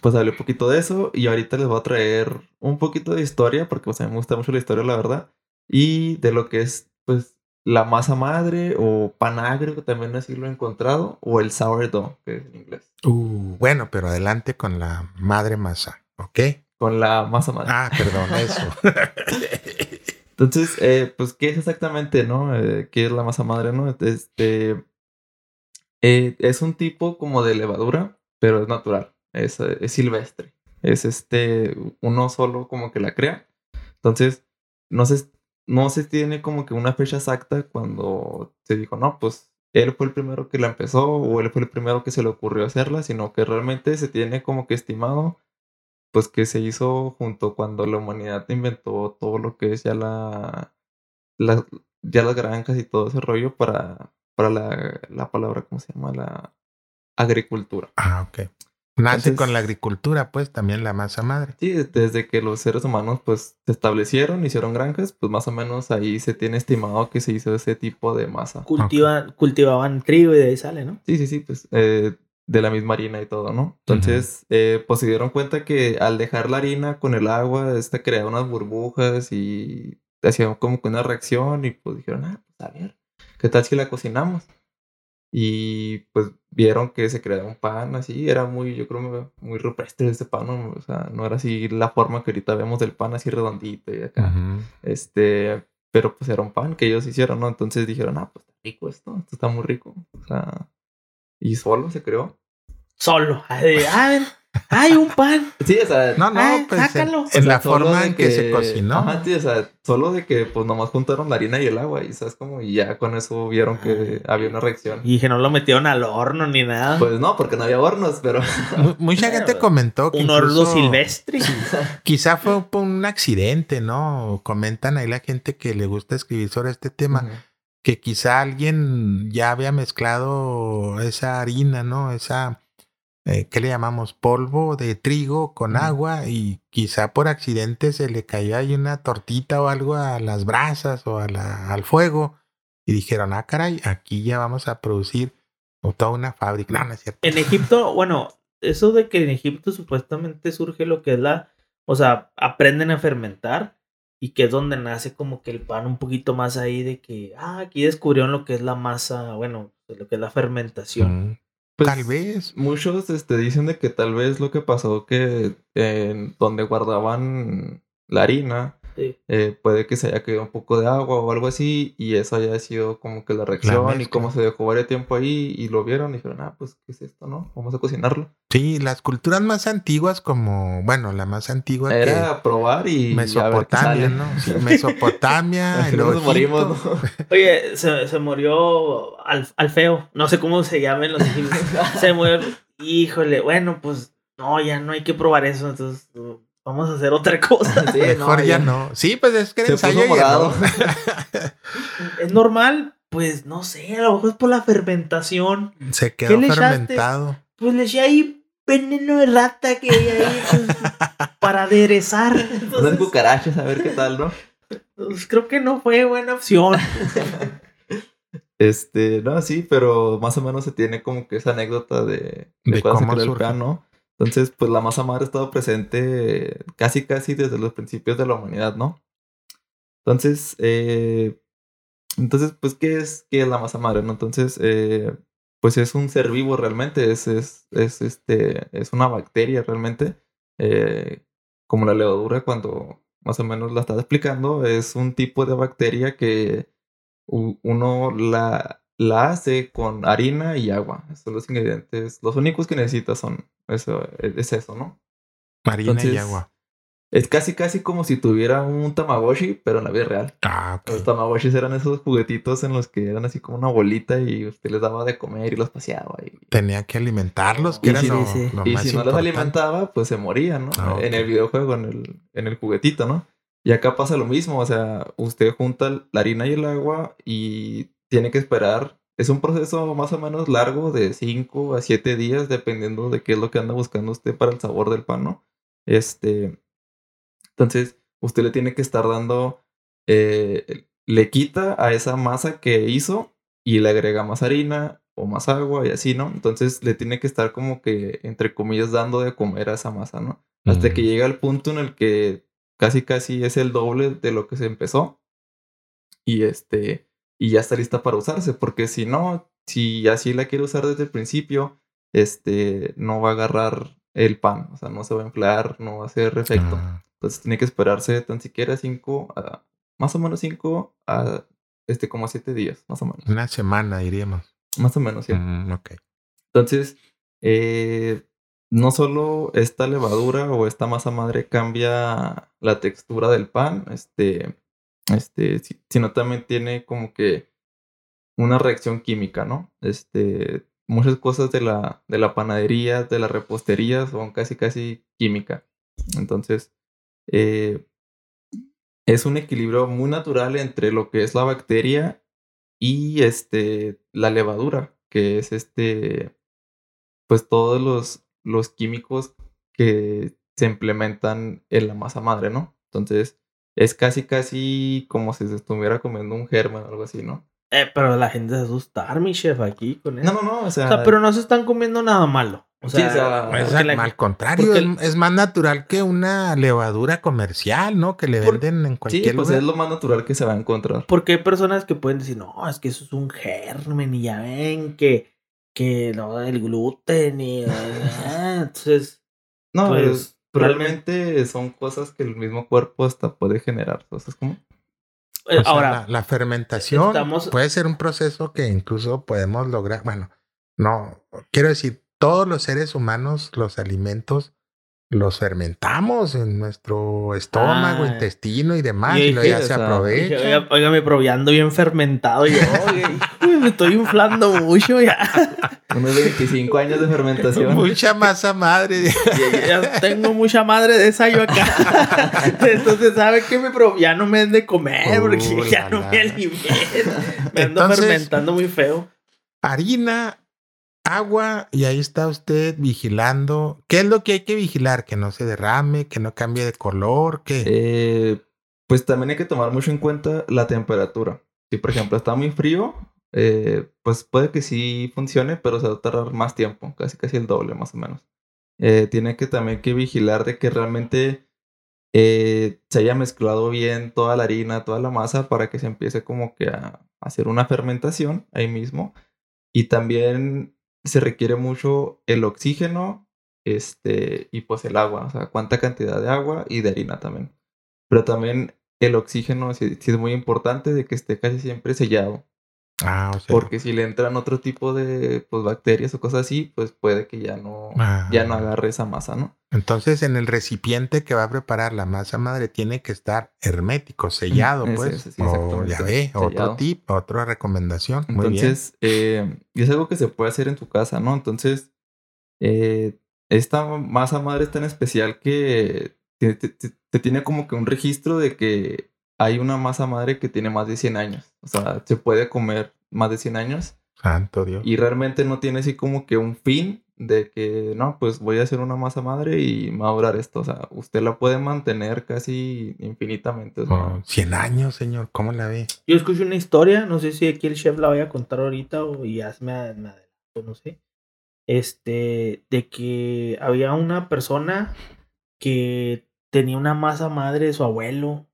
Speaker 3: pues hablé un poquito de eso y ahorita les voy a traer un poquito de historia porque pues a mí me gusta mucho la historia, la verdad. Y de lo que es, pues, la masa madre o pan agrio, que también así lo he encontrado, o el sourdough, que es en inglés.
Speaker 1: Uh, bueno, pero adelante con la madre masa, ¿ok?
Speaker 3: Con la masa madre.
Speaker 1: Ah, perdón, eso.
Speaker 3: Entonces, eh, pues, ¿qué es exactamente, no? Eh, ¿Qué es la masa madre, no? Este, eh, es un tipo como de levadura, pero es natural, es, eh, es silvestre. Es este, uno solo como que la crea. Entonces, no se, no se tiene como que una fecha exacta cuando se dijo, no, pues, él fue el primero que la empezó o él fue el primero que se le ocurrió hacerla, sino que realmente se tiene como que estimado pues que se hizo junto cuando la humanidad inventó todo lo que es ya la, la- ya las granjas y todo ese rollo para, para la, la palabra, ¿cómo se llama? La agricultura.
Speaker 1: Ah, ok. Nace
Speaker 3: Entonces-
Speaker 1: con la agricultura, pues, también la masa madre.
Speaker 3: Sí, desde que los seres humanos pues se establecieron, hicieron granjas, pues más o menos ahí se tiene estimado que se hizo ese tipo de masa.
Speaker 2: Cultivan, Cultivaban trigo y de ahí sale, ¿no?
Speaker 3: Sí, sí, sí, pues eh, de la misma harina y todo, ¿no? Entonces, eh, pues se dieron cuenta que al dejar la harina con el agua, esta creaba unas burbujas y hacía como que una reacción y pues dijeron, ah, pues a ver, ¿qué tal si la cocinamos? Y pues vieron que se creaba un pan así, era muy, yo creo, muy rupestre ese pan, ¿no? o sea, no era así la forma que ahorita vemos del pan así redondito y acá.
Speaker 1: Ujú.
Speaker 3: Este, pero pues era un pan que ellos hicieron, ¿no? Entonces dijeron, ah, pues está rico esto, esto está muy rico. O sea, y solo se creó.
Speaker 2: Solo. Ay, ay, hay un pan.
Speaker 3: Sí, o sea,
Speaker 1: No, no,
Speaker 2: Ah,
Speaker 1: pues en,
Speaker 2: sácalo.
Speaker 1: en
Speaker 3: o sea,
Speaker 1: la forma en que, se cocinó.
Speaker 3: Ajá, sí, o sea, solo de que pues nomás juntaron la harina y el agua y sabes como y ya con eso vieron que había una reacción.
Speaker 2: Y dije, no lo metieron al horno ni nada.
Speaker 3: Pues no, porque no había hornos, pero
Speaker 1: Mu- Mucha gente comentó que
Speaker 2: un horno silvestre.
Speaker 1: quizá fue un, un accidente, ¿no? Comentan ahí la gente que le gusta escribir sobre este tema, que quizá alguien ya había mezclado esa harina, ¿no? Esa, eh, ¿qué le llamamos? Polvo de trigo con agua y quizá por accidente se le cayó ahí una tortita o algo a las brasas o a la- al fuego y dijeron, ah, caray, aquí ya vamos a producir toda una fábrica. No, no es cierto.
Speaker 2: En Egipto, bueno, eso de que en Egipto supuestamente surge lo que es la, o sea, aprenden a fermentar y que es donde nace como que el pan un poquito más ahí de que, ah, aquí descubrieron lo que es la masa, bueno, lo que es la fermentación.
Speaker 1: Mm,
Speaker 3: Pues,
Speaker 1: Tal vez.
Speaker 3: Muchos este, dicen de que tal vez lo que pasó que en donde guardaban la harina
Speaker 2: Sí.
Speaker 3: eh, puede que se haya quedado un poco de agua o algo así y eso haya sido como que la reacción y como se dejó varios tiempo ahí y lo vieron y dijeron, ah, pues, ¿qué es esto, no? Vamos a cocinarlo.
Speaker 1: Sí, las culturas más antiguas como, bueno, la más antigua
Speaker 3: Era probar y a ver qué
Speaker 1: Mesopotamia. ¿no? Sí, Mesopotamia, y luego
Speaker 3: nos morimos. ¿no?
Speaker 2: Oye, se, se murió al, al feo. No sé cómo se llaman los se murió. Híjole, bueno, pues no, ya no hay que probar eso. Entonces, vamos a hacer otra cosa.
Speaker 3: Sí,
Speaker 1: Mejor
Speaker 3: no,
Speaker 1: ya no. Sí, pues es que
Speaker 3: Se
Speaker 1: ensayo
Speaker 2: es normal. Pues no sé, a lo mejor es por la fermentación.
Speaker 1: Se
Speaker 2: ¿Qué
Speaker 1: quedó
Speaker 2: echaste?
Speaker 1: fermentado.
Speaker 2: Pues le eché ahí veneno de rata que hay ahí pues, para aderezar.
Speaker 3: Unas
Speaker 2: Entonces,
Speaker 3: cucarachas, a ver qué tal, ¿no?
Speaker 2: pues, creo que no fue buena opción.
Speaker 3: Este, no, sí, pero más o menos se tiene como que esa anécdota de,
Speaker 1: De
Speaker 3: cuándo se
Speaker 1: cómo
Speaker 3: creó el
Speaker 1: surge.
Speaker 3: Entonces, pues la masa madre ha estado presente casi, casi desde los principios de la humanidad, ¿no? Entonces, eh, entonces, pues, ¿qué es, qué es la masa madre, no? Entonces, eh, pues es un ser vivo realmente, es, es, es, este, es una bacteria realmente, eh, como la levadura cuando más o menos la estaba explicando, es un tipo de bacteria que uno la, la hace con harina y agua. Esos son los ingredientes. Los únicos que necesitas son eso, es eso, ¿no?
Speaker 1: Harina y agua.
Speaker 3: Es casi casi como si tuviera un Tamagotchi, pero en la vida real.
Speaker 1: Ah, ok.
Speaker 3: Los Tamagotchis eran esos juguetitos en los que eran así como una bolita y usted les daba de comer y los paseaba. Y,
Speaker 1: Tenía que alimentarlos, que
Speaker 3: Y
Speaker 1: era
Speaker 3: si-
Speaker 1: lo,
Speaker 2: sí.
Speaker 1: lo
Speaker 3: y
Speaker 1: más
Speaker 3: si no los alimentaba, pues se morían, ¿no?
Speaker 1: Ah,
Speaker 3: En el videojuego, en el, en el juguetito, ¿no? Y acá pasa lo mismo, o sea, usted junta la harina y el agua y tiene que esperar. Es un proceso más o menos largo de 5 a 7 días, dependiendo de qué es lo que anda buscando usted para el sabor del pan, ¿no? Este. Entonces, usted le tiene que estar dando. eh, le quita a esa masa que hizo y le agrega más harina o más agua y así, ¿no? Entonces le tiene que estar como que, entre comillas, dando de comer a esa masa, ¿no? Hasta
Speaker 1: Mm.
Speaker 3: que llega al punto en el que casi casi es el doble de lo que se empezó. Y este, y ya está lista para usarse, porque si no, si así la quiere usar desde el principio, este, no va a agarrar el pan, o sea, no se va a inflar, no va a hacer efecto.
Speaker 1: Ah,
Speaker 3: Entonces tiene que esperarse tan siquiera cinco a, más o menos cinco a, este, como siete días, más o menos.
Speaker 1: una semana, diríamos.
Speaker 3: Más o menos, sí.
Speaker 1: Mm, ok.
Speaker 3: Entonces, eh, no solo esta levadura o esta masa madre cambia la textura del pan, este, este, si- sino también tiene como que una reacción química, ¿no? Este, muchas cosas de la, de la panadería, de la repostería son casi, casi química. Entonces, eh, es un equilibrio muy natural entre lo que es la bacteria y este, la levadura, que es este, pues todos los, los químicos que se implementan en la masa madre, ¿no? Entonces, es casi, casi como si se estuviera comiendo un germen o algo así, ¿no?
Speaker 2: Eh, pero la gente se asusta, mi chef, aquí con eso.
Speaker 3: No, no, no, o sea,
Speaker 2: O sea, pero no se están comiendo nada malo. O
Speaker 3: Sí,
Speaker 2: sea,
Speaker 3: o sea,
Speaker 1: Pues, al,
Speaker 2: la-
Speaker 1: al contrario, es,
Speaker 2: el-
Speaker 1: es más natural que una levadura comercial, ¿no? Que le
Speaker 2: Por-
Speaker 1: venden en
Speaker 3: sí,
Speaker 1: cualquier
Speaker 3: pues
Speaker 1: lugar.
Speaker 3: es lo más natural que se va a encontrar.
Speaker 2: Porque hay personas que pueden decir, no, es que eso es un germen y ya ven que, que no, el gluten y... ah, entonces,
Speaker 3: No,
Speaker 2: Pues,
Speaker 3: es- realmente son cosas que el mismo cuerpo hasta puede generar. O sea, es como...
Speaker 2: eh,
Speaker 1: sea,
Speaker 2: ahora,
Speaker 1: la, la fermentación
Speaker 2: estamos-
Speaker 1: puede ser un proceso que incluso podemos lograr. Bueno, no, quiero decir, todos los seres humanos, los alimentos, los fermentamos en nuestro estómago,
Speaker 2: Ah.
Speaker 1: intestino y demás,
Speaker 2: Y
Speaker 1: y luego ya se aprovecha.
Speaker 2: oiga, óigame, pero ya ando bien fermentado. Yo, me estoy inflando mucho ya.
Speaker 3: Unos 25 años de fermentación.
Speaker 1: Mucha masa madre.
Speaker 2: Ya, ya tengo mucha madre de esa yo acá. Entonces, ¿sabe qué? Me pro- ya no me den de comer porque
Speaker 1: Uh,
Speaker 2: ya no
Speaker 1: la.
Speaker 2: me alimento. Me ando
Speaker 1: Entonces-
Speaker 2: fermentando muy feo.
Speaker 1: Harina, agua, y ahí está usted vigilando. ¿Qué es lo que hay que vigilar? Que no se derrame, que no cambie de color, que...
Speaker 3: Eh, pues también hay que tomar mucho en cuenta la temperatura. Si, por ejemplo, está muy frío, eh, pues puede que sí funcione, pero se va a tardar más tiempo, casi casi el doble más o menos. Eh, tiene que también que vigilar de que realmente eh, se haya mezclado bien toda la harina, toda la masa para que se empiece como que a hacer una fermentación ahí mismo. Y también se requiere mucho el oxígeno este, y pues el agua, o sea, cuánta cantidad de agua y de harina también. Pero también el oxígeno sí, sí es muy importante de que esté casi siempre sellado.
Speaker 1: Ah, o sea.
Speaker 3: Porque si le entran otro tipo de pues, bacterias o cosas así, pues puede que ya no,
Speaker 1: Ah.
Speaker 3: ya no agarre esa masa, ¿no?
Speaker 1: Entonces, en el recipiente que va a preparar la masa madre tiene que estar hermético, sellado, pues.
Speaker 3: ese, sí,
Speaker 1: O,
Speaker 3: exactamente,
Speaker 1: ya ve, otro tip, otra recomendación. Muy bien.
Speaker 3: Entonces, eh, y es algo que se puede hacer en tu casa, ¿no? Entonces, eh, esta masa madre es tan especial que te, te- te- te tiene como que un registro de que hay una masa madre que tiene más de 100 años. O sea, se puede comer más de 100 años
Speaker 1: Santo Dios.
Speaker 3: y realmente no tiene así como que un fin de que, no, pues voy a hacer una masa madre y me va a durar esto. O sea, usted la puede mantener casi infinitamente. o sea,
Speaker 1: Oh, 100 años, señor. ¿Cómo la ve?
Speaker 2: Yo escuché una historia, no sé si aquí el chef la vaya a contar ahorita o ya me adelanto, no sé. Este, de que había una persona que tenía una masa madre de su abuelo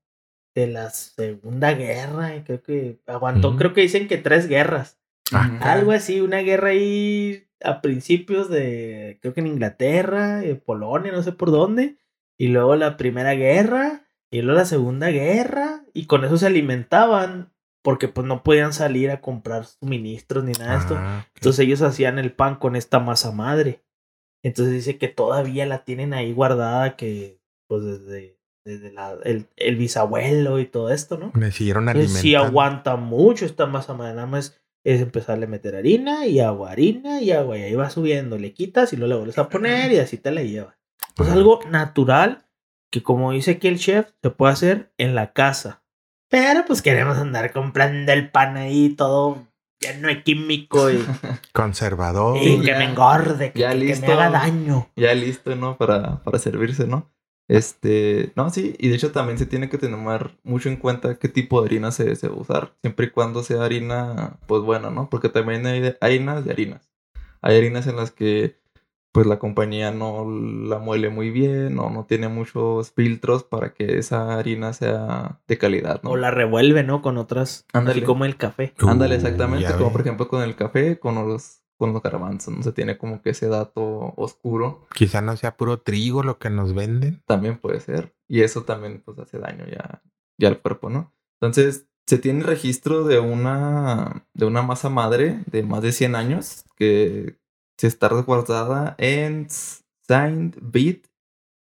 Speaker 2: de la Segunda Guerra y creo que aguantó, creo que dicen que tres guerras.
Speaker 1: Ah.
Speaker 2: Algo así, una guerra ahí a principios de, creo que en Inglaterra, en Polonia, no sé por dónde. Y luego la primera guerra, y luego la segunda guerra, y con eso se alimentaban, porque pues no podían salir a comprar suministros ni nada de esto.
Speaker 1: Ah.
Speaker 2: Entonces ellos hacían el pan con esta masa madre. Entonces dice que todavía la tienen ahí guardada, que pues desde, desde la- el, el bisabuelo y todo esto, ¿no?
Speaker 1: Me siguieron alimentando.
Speaker 2: sí aguanta mucho esta masa madre. Nada más es empezarle a meter harina y agua, harina y agua. Y ahí va subiendo, le quitas y luego le vuelves a poner y así te la llevas. Pues
Speaker 1: Ah.
Speaker 2: algo natural que como dice aquí el chef, se puede hacer en la casa. Pero pues queremos andar comprando el pan ahí todo lleno de químico y,
Speaker 1: Conservador.
Speaker 2: y que
Speaker 3: ya-
Speaker 2: me engorde, que,
Speaker 3: ya
Speaker 2: que- que
Speaker 3: listo.
Speaker 2: me haga daño.
Speaker 3: ya listo, ¿no? Para, para servirse, ¿no? Este, no, sí, y de hecho también se tiene que tener mucho en cuenta qué tipo de harina se, se va a usar, siempre y cuando sea harina, pues buena, ¿no? Porque también hay harinas de harinas. Hay harinas en las que, pues la compañía no la muele muy bien o no tiene muchos filtros para que esa harina sea de calidad, ¿no?
Speaker 2: O la revuelve, ¿no? Con otras,
Speaker 3: Ándale.
Speaker 2: así como el café.
Speaker 3: Ándale, exactamente, como
Speaker 1: ve.
Speaker 3: por ejemplo con el café, con los, con los garbanzos, ¿no? Se tiene como que ese dato oscuro.
Speaker 1: Quizá no sea puro trigo lo que nos venden.
Speaker 3: también puede ser. Y eso también pues hace daño ya, ya al cuerpo, ¿no? Entonces, se tiene registro de una, de una masa madre de más de 100 años que se está resguardada en Saint-Bit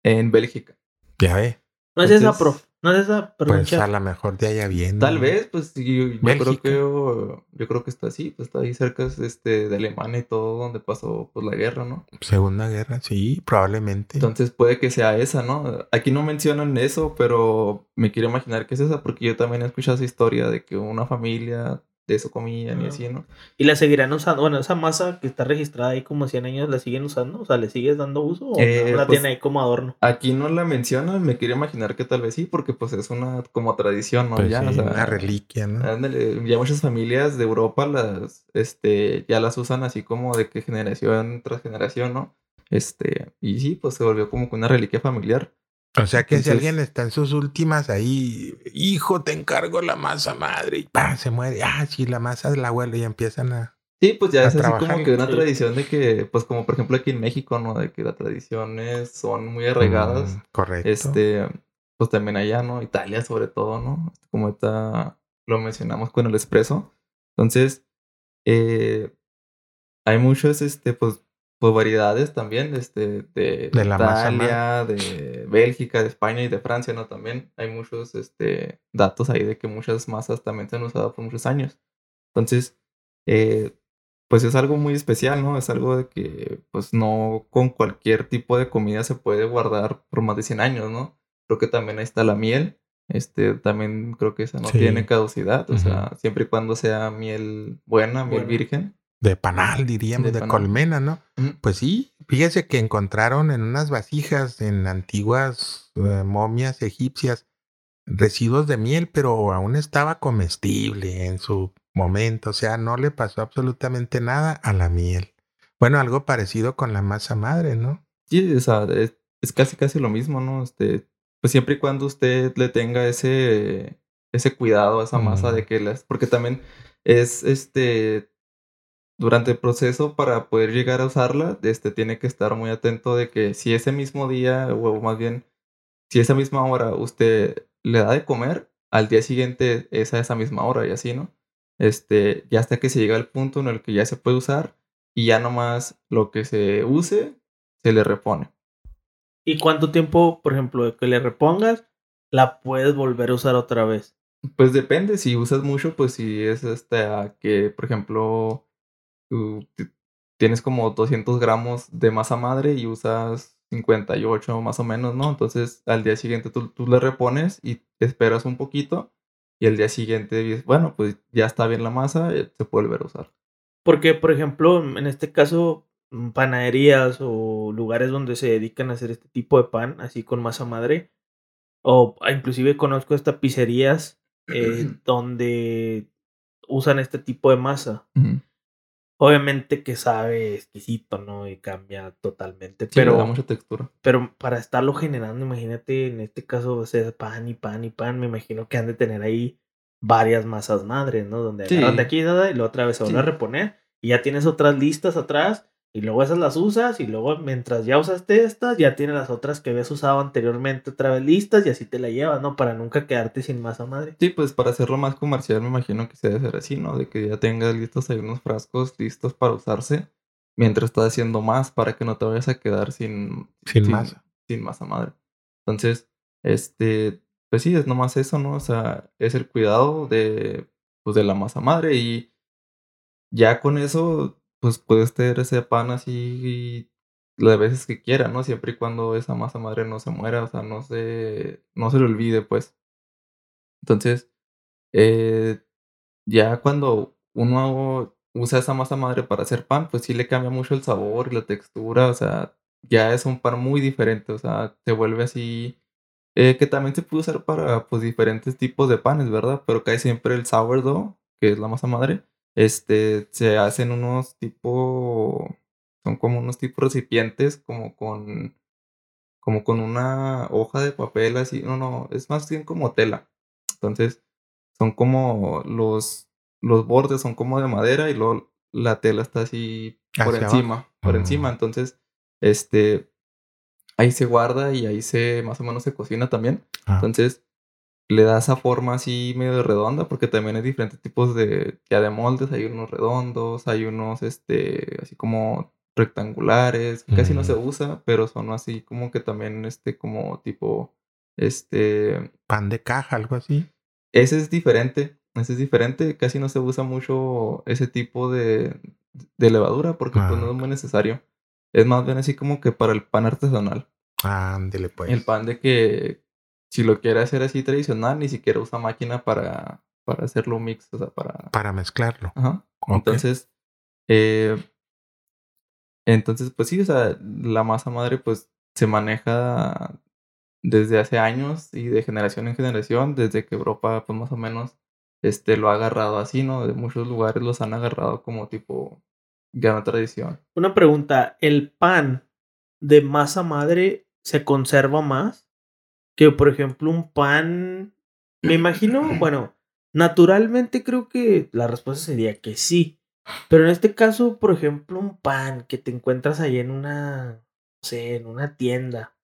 Speaker 3: en Bélgica.
Speaker 1: Ya ve.
Speaker 2: No es esa,
Speaker 3: Entonces,
Speaker 2: prof. No es esa,
Speaker 1: Pues a lo mejor de allá viene.
Speaker 3: Tal vez, pues sí, yo, yo creo que yo, yo creo que está así, pues está ahí cerca este, de Alemania y todo donde pasó pues la guerra, ¿no?
Speaker 1: Segunda guerra, sí, probablemente.
Speaker 3: Entonces puede que sea esa, ¿no? Aquí no mencionan eso, pero me quiero imaginar que es esa, porque yo también he escuchado esa historia de que una familia de eso comían y
Speaker 2: Ah.
Speaker 3: así, ¿no?
Speaker 2: Y la seguirán usando. Bueno, esa masa que está registrada ahí como 100 años, ¿la siguen usando? O sea, ¿le sigues dando uso? ¿O
Speaker 3: Eh,
Speaker 2: no la
Speaker 3: pues-
Speaker 2: tienen ahí como adorno?
Speaker 3: Aquí no la mencionan, me quiero imaginar que tal vez sí, porque pues es una como tradición, ¿no?
Speaker 1: Pues
Speaker 3: ya,
Speaker 1: sí,
Speaker 3: o sea,
Speaker 1: una reliquia, ¿no?
Speaker 3: ándale, ya muchas familias de Europa las, este, ya las usan así como de que generación tras generación, ¿no? Este, y sí, pues se volvió como que una reliquia familiar.
Speaker 1: O sea que si alguien está en sus últimas ahí, hijo, te encargo la masa madre, y ¡pam! se muere. Ah, sí, la masa del abuelo y empiezan a.
Speaker 3: Sí, pues ya es así
Speaker 1: trabajar.
Speaker 3: como que una tradición de que, pues como por ejemplo aquí en México, ¿no? De que las tradiciones son muy arraigadas.
Speaker 1: Mm, correcto.
Speaker 3: Este, pues también allá, ¿no? Italia sobre todo, ¿no? Como ahorita lo mencionamos con el espresso. Entonces, eh, hay muchas, este, pues, pues variedades también, este, de,
Speaker 1: De
Speaker 3: Italia, de Bélgica, de España y de Francia, ¿no? También hay muchos, este, datos ahí de que muchas masas también se han usado por muchos años. Entonces, eh, pues es algo muy especial, ¿no? Es algo de que, pues no con cualquier tipo de comida se puede guardar por más de 100 años, ¿no? Creo que también ahí está la miel. Este, también creo que esa no
Speaker 1: Sí.
Speaker 3: tiene caducidad, o sea, siempre y cuando sea miel buena, miel virgen.
Speaker 1: De panal, diríamos,
Speaker 3: De
Speaker 1: de,
Speaker 3: panal.
Speaker 1: colmena, ¿no? Pues sí, fíjese que encontraron en unas vasijas, en antiguas eh, momias egipcias, residuos de miel, pero aún estaba comestible en su momento, o sea, no le pasó absolutamente nada a la miel. Bueno, algo parecido con la masa madre, ¿no?
Speaker 3: Sí, o sea, es, es casi casi lo mismo, ¿no? Este, pues siempre y cuando usted le tenga ese, ese cuidado a esa masa de que las, porque también es este durante el proceso para poder llegar a usarla, este tiene que estar muy atento de que si ese mismo día, o más bien, si esa misma hora usted le da de comer, al día siguiente es a esa misma hora y así, ¿no? Este, ya hasta que se llega al punto en el que ya se puede usar y ya nomás lo que se use se le repone.
Speaker 2: ¿Y cuánto tiempo, por ejemplo, que le repongas, la puedes volver a usar otra vez?
Speaker 3: Pues depende, si usas mucho, pues si es hasta que, por ejemplo, tú tienes como 200 gramos de masa madre y usas 58 más o menos, ¿no? Entonces al día siguiente tú, tú le repones y esperas un poquito y al día siguiente dices, bueno, pues ya está bien la masa, eh, se puede volver a usar.
Speaker 2: Porque, por ejemplo, en este caso, mm, panaderías o lugares donde se dedican a hacer este tipo de pan, así con masa madre, o ah, inclusive conozco estas pizzerías eh, donde usan este tipo de masa. Obviamente que sabe exquisito, ¿no? Y cambia totalmente.
Speaker 3: Sí,
Speaker 2: pero
Speaker 3: le da mucha textura.
Speaker 2: Pero para estarlo generando, imagínate, en este caso, o sea, pan y pan y pan, me imagino que han de tener ahí varias masas madres, ¿no? Donde
Speaker 3: Sí.
Speaker 2: de aquí nada, y la otra vez se vuelve a reponer y ya tienes otras listas atrás y luego esas las usas y luego mientras ya usaste estas, ya tienes las otras que habías usado anteriormente otra vez listas y así te la llevas, ¿no? Para nunca quedarte sin masa madre.
Speaker 3: Sí, pues para hacerlo más comercial me imagino que se debe hacer así, ¿no? De que ya tengas listos ahí unos frascos listos para usarse mientras estás haciendo más para que no te vayas a quedar sin,
Speaker 1: Sin masa.
Speaker 3: Sin masa madre. Entonces, este, pues sí, es nomás eso, ¿no? O sea, es el cuidado de, pues, de la masa madre y ya con eso, pues puedes tener ese pan así las veces que quiera, ¿no? Siempre y cuando esa masa madre no se muera, o sea, no se, no se le olvide, pues. Entonces, eh, ya cuando uno usa esa masa madre para hacer pan, pues sí le cambia mucho el sabor y la textura, o sea, ya es un pan muy diferente, o sea, se vuelve así, eh, que también se puede usar para, pues, diferentes tipos de panes, ¿verdad? Pero casi siempre el sourdough, que es la masa madre, este, se hacen unos tipo, son como unos tipos recipientes, como con, como con una hoja de papel así, no, no, es más bien como tela. Entonces, son como los, los bordes son como de madera y luego la tela está así por
Speaker 1: Hacia
Speaker 3: encima, por
Speaker 1: Ah.
Speaker 3: encima. Entonces, este, ahí se guarda y ahí se, más o menos se cocina también.
Speaker 1: Ah.
Speaker 3: Entonces, le da esa forma así medio redonda, porque también hay diferentes tipos de, ya de moldes. Hay unos redondos, hay unos, este, así como rectangulares, que casi no se
Speaker 1: Mm.
Speaker 3: usa, pero son así como que también, este, como tipo, este,
Speaker 1: Pan de caja, algo así.
Speaker 3: ese es diferente. Ese es diferente. Casi no se usa mucho ese tipo de, de levadura porque pues, no
Speaker 1: Ah,
Speaker 3: es muy necesario. Es más bien así como que para el pan artesanal.
Speaker 1: Ándele, pues.
Speaker 3: El pan de que si lo quiere hacer así tradicional, ni siquiera usa máquina para, para hacerlo mix, o sea, para...
Speaker 1: Para mezclarlo.
Speaker 3: Ajá.
Speaker 1: Ok.
Speaker 3: Entonces, eh, entonces, pues sí, o sea, la masa madre pues se maneja desde hace años y de generación en generación, desde que Europa pues más o menos este, lo ha agarrado así, ¿no? De muchos lugares los han agarrado como tipo ya una tradición.
Speaker 2: Una pregunta, ¿el pan de masa madre se conserva más que, por ejemplo, un pan? Me imagino, bueno, naturalmente creo que la respuesta sería que sí. Pero en este caso, por ejemplo, un pan que te encuentras ahí en una, no sé, en una tienda,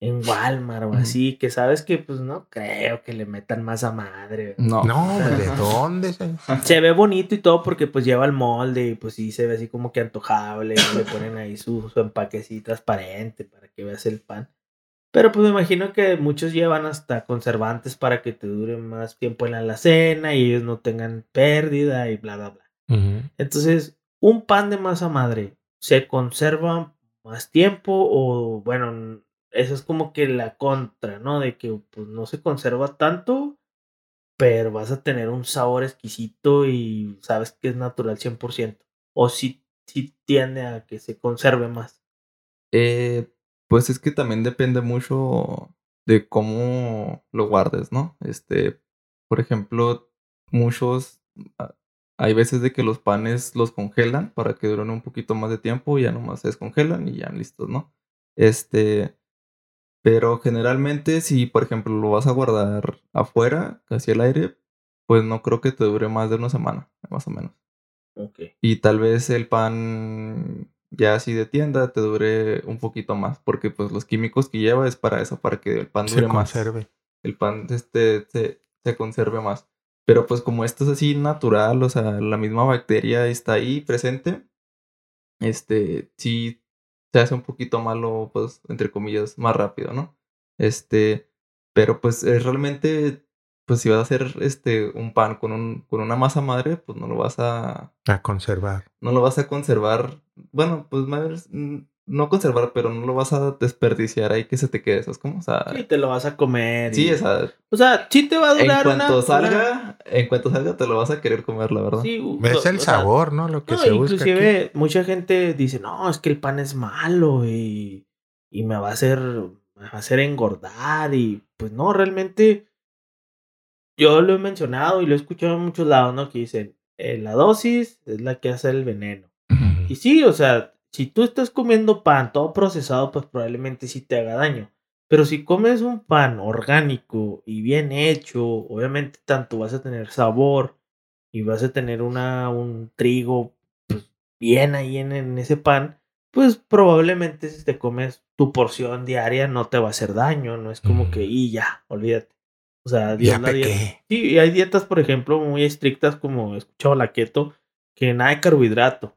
Speaker 2: en Walmart o así, que sabes que pues no creo que le metan masa madre.
Speaker 3: No.
Speaker 1: No, ¿de dónde? se-
Speaker 2: Se ve bonito y todo porque pues lleva el molde y pues sí se ve así como que antojable. y Le ponen ahí su, su empaque así transparente para que veas el pan. Pero pues me imagino que muchos llevan hasta conservantes para que te dure más tiempo en la alacena y ellos no tengan pérdida y bla, bla, bla. Entonces, un pan de masa madre se conserva más tiempo o bueno, eso es como que la contra, ¿no? De que pues no se conserva tanto, pero vas a tener un sabor exquisito y sabes que es natural 100%. O si sí tiende a que se conserve más.
Speaker 3: Eh, pues es que también depende mucho de cómo lo guardes, ¿no? Este, por ejemplo, muchos, ah, hay veces de que los panes los congelan para que duren un poquito más de tiempo, y ya nomás se descongelan y ya listos, ¿no? Este, pero generalmente si, por ejemplo, lo vas a guardar afuera, casi al aire, pues no creo que te dure más de una semana, más o menos.
Speaker 2: Ok.
Speaker 3: Y tal vez el pan ya así de tienda te dure un poquito más, porque pues los químicos que lleva es para eso, para que el pan
Speaker 1: Se
Speaker 3: dure más. El pan este, se, se conserve más. Pero pues como esto es así natural, o sea, la misma bacteria está ahí presente, este, sí se hace un poquito malo, pues, entre comillas, más rápido, ¿no? Este, pero pues es realmente, pues si vas a hacer este, un pan con, un, con una masa madre, pues no lo vas a,
Speaker 1: A conservar.
Speaker 3: no lo vas a conservar, bueno, pues mm, no conservar, pero no lo vas a desperdiciar ahí que se te quede, ¿sabes cómo? O sea,
Speaker 2: Sí, te lo vas a comer.
Speaker 3: sí,
Speaker 2: y-
Speaker 3: o sea,
Speaker 2: O sea, sí te va a
Speaker 3: en
Speaker 2: durar
Speaker 3: cuanto
Speaker 2: una-
Speaker 3: salga,
Speaker 2: una-
Speaker 3: en cuanto salga te lo vas a querer comer, la verdad.
Speaker 2: Sí,
Speaker 1: Es el
Speaker 2: sea,
Speaker 1: sabor, ¿no? Lo que
Speaker 2: No,
Speaker 1: se busca. aquí.
Speaker 2: inclusive mucha gente dice, no, es que el pan es malo y, y me va a hacer, me va a hacer engordar y pues no, realmente yo lo he mencionado y lo he escuchado en muchos lados, ¿no? Que dicen, eh, la dosis es la que hace el veneno. Y sí, o sea, si tú estás comiendo pan todo procesado, pues probablemente sí te haga daño. Pero si comes un pan orgánico y bien hecho, obviamente tanto vas a tener sabor y vas a tener una, un trigo pues, bien ahí en, en ese pan, pues probablemente si te comes tu porción diaria no te va a hacer daño, no es como que, y ya, olvídate. O sea, Dios
Speaker 1: Ya
Speaker 2: la dieta.
Speaker 1: pequé.
Speaker 2: Sí, y hay dietas, por ejemplo, muy estrictas, como he escuchado la keto, que nada de carbohidrato.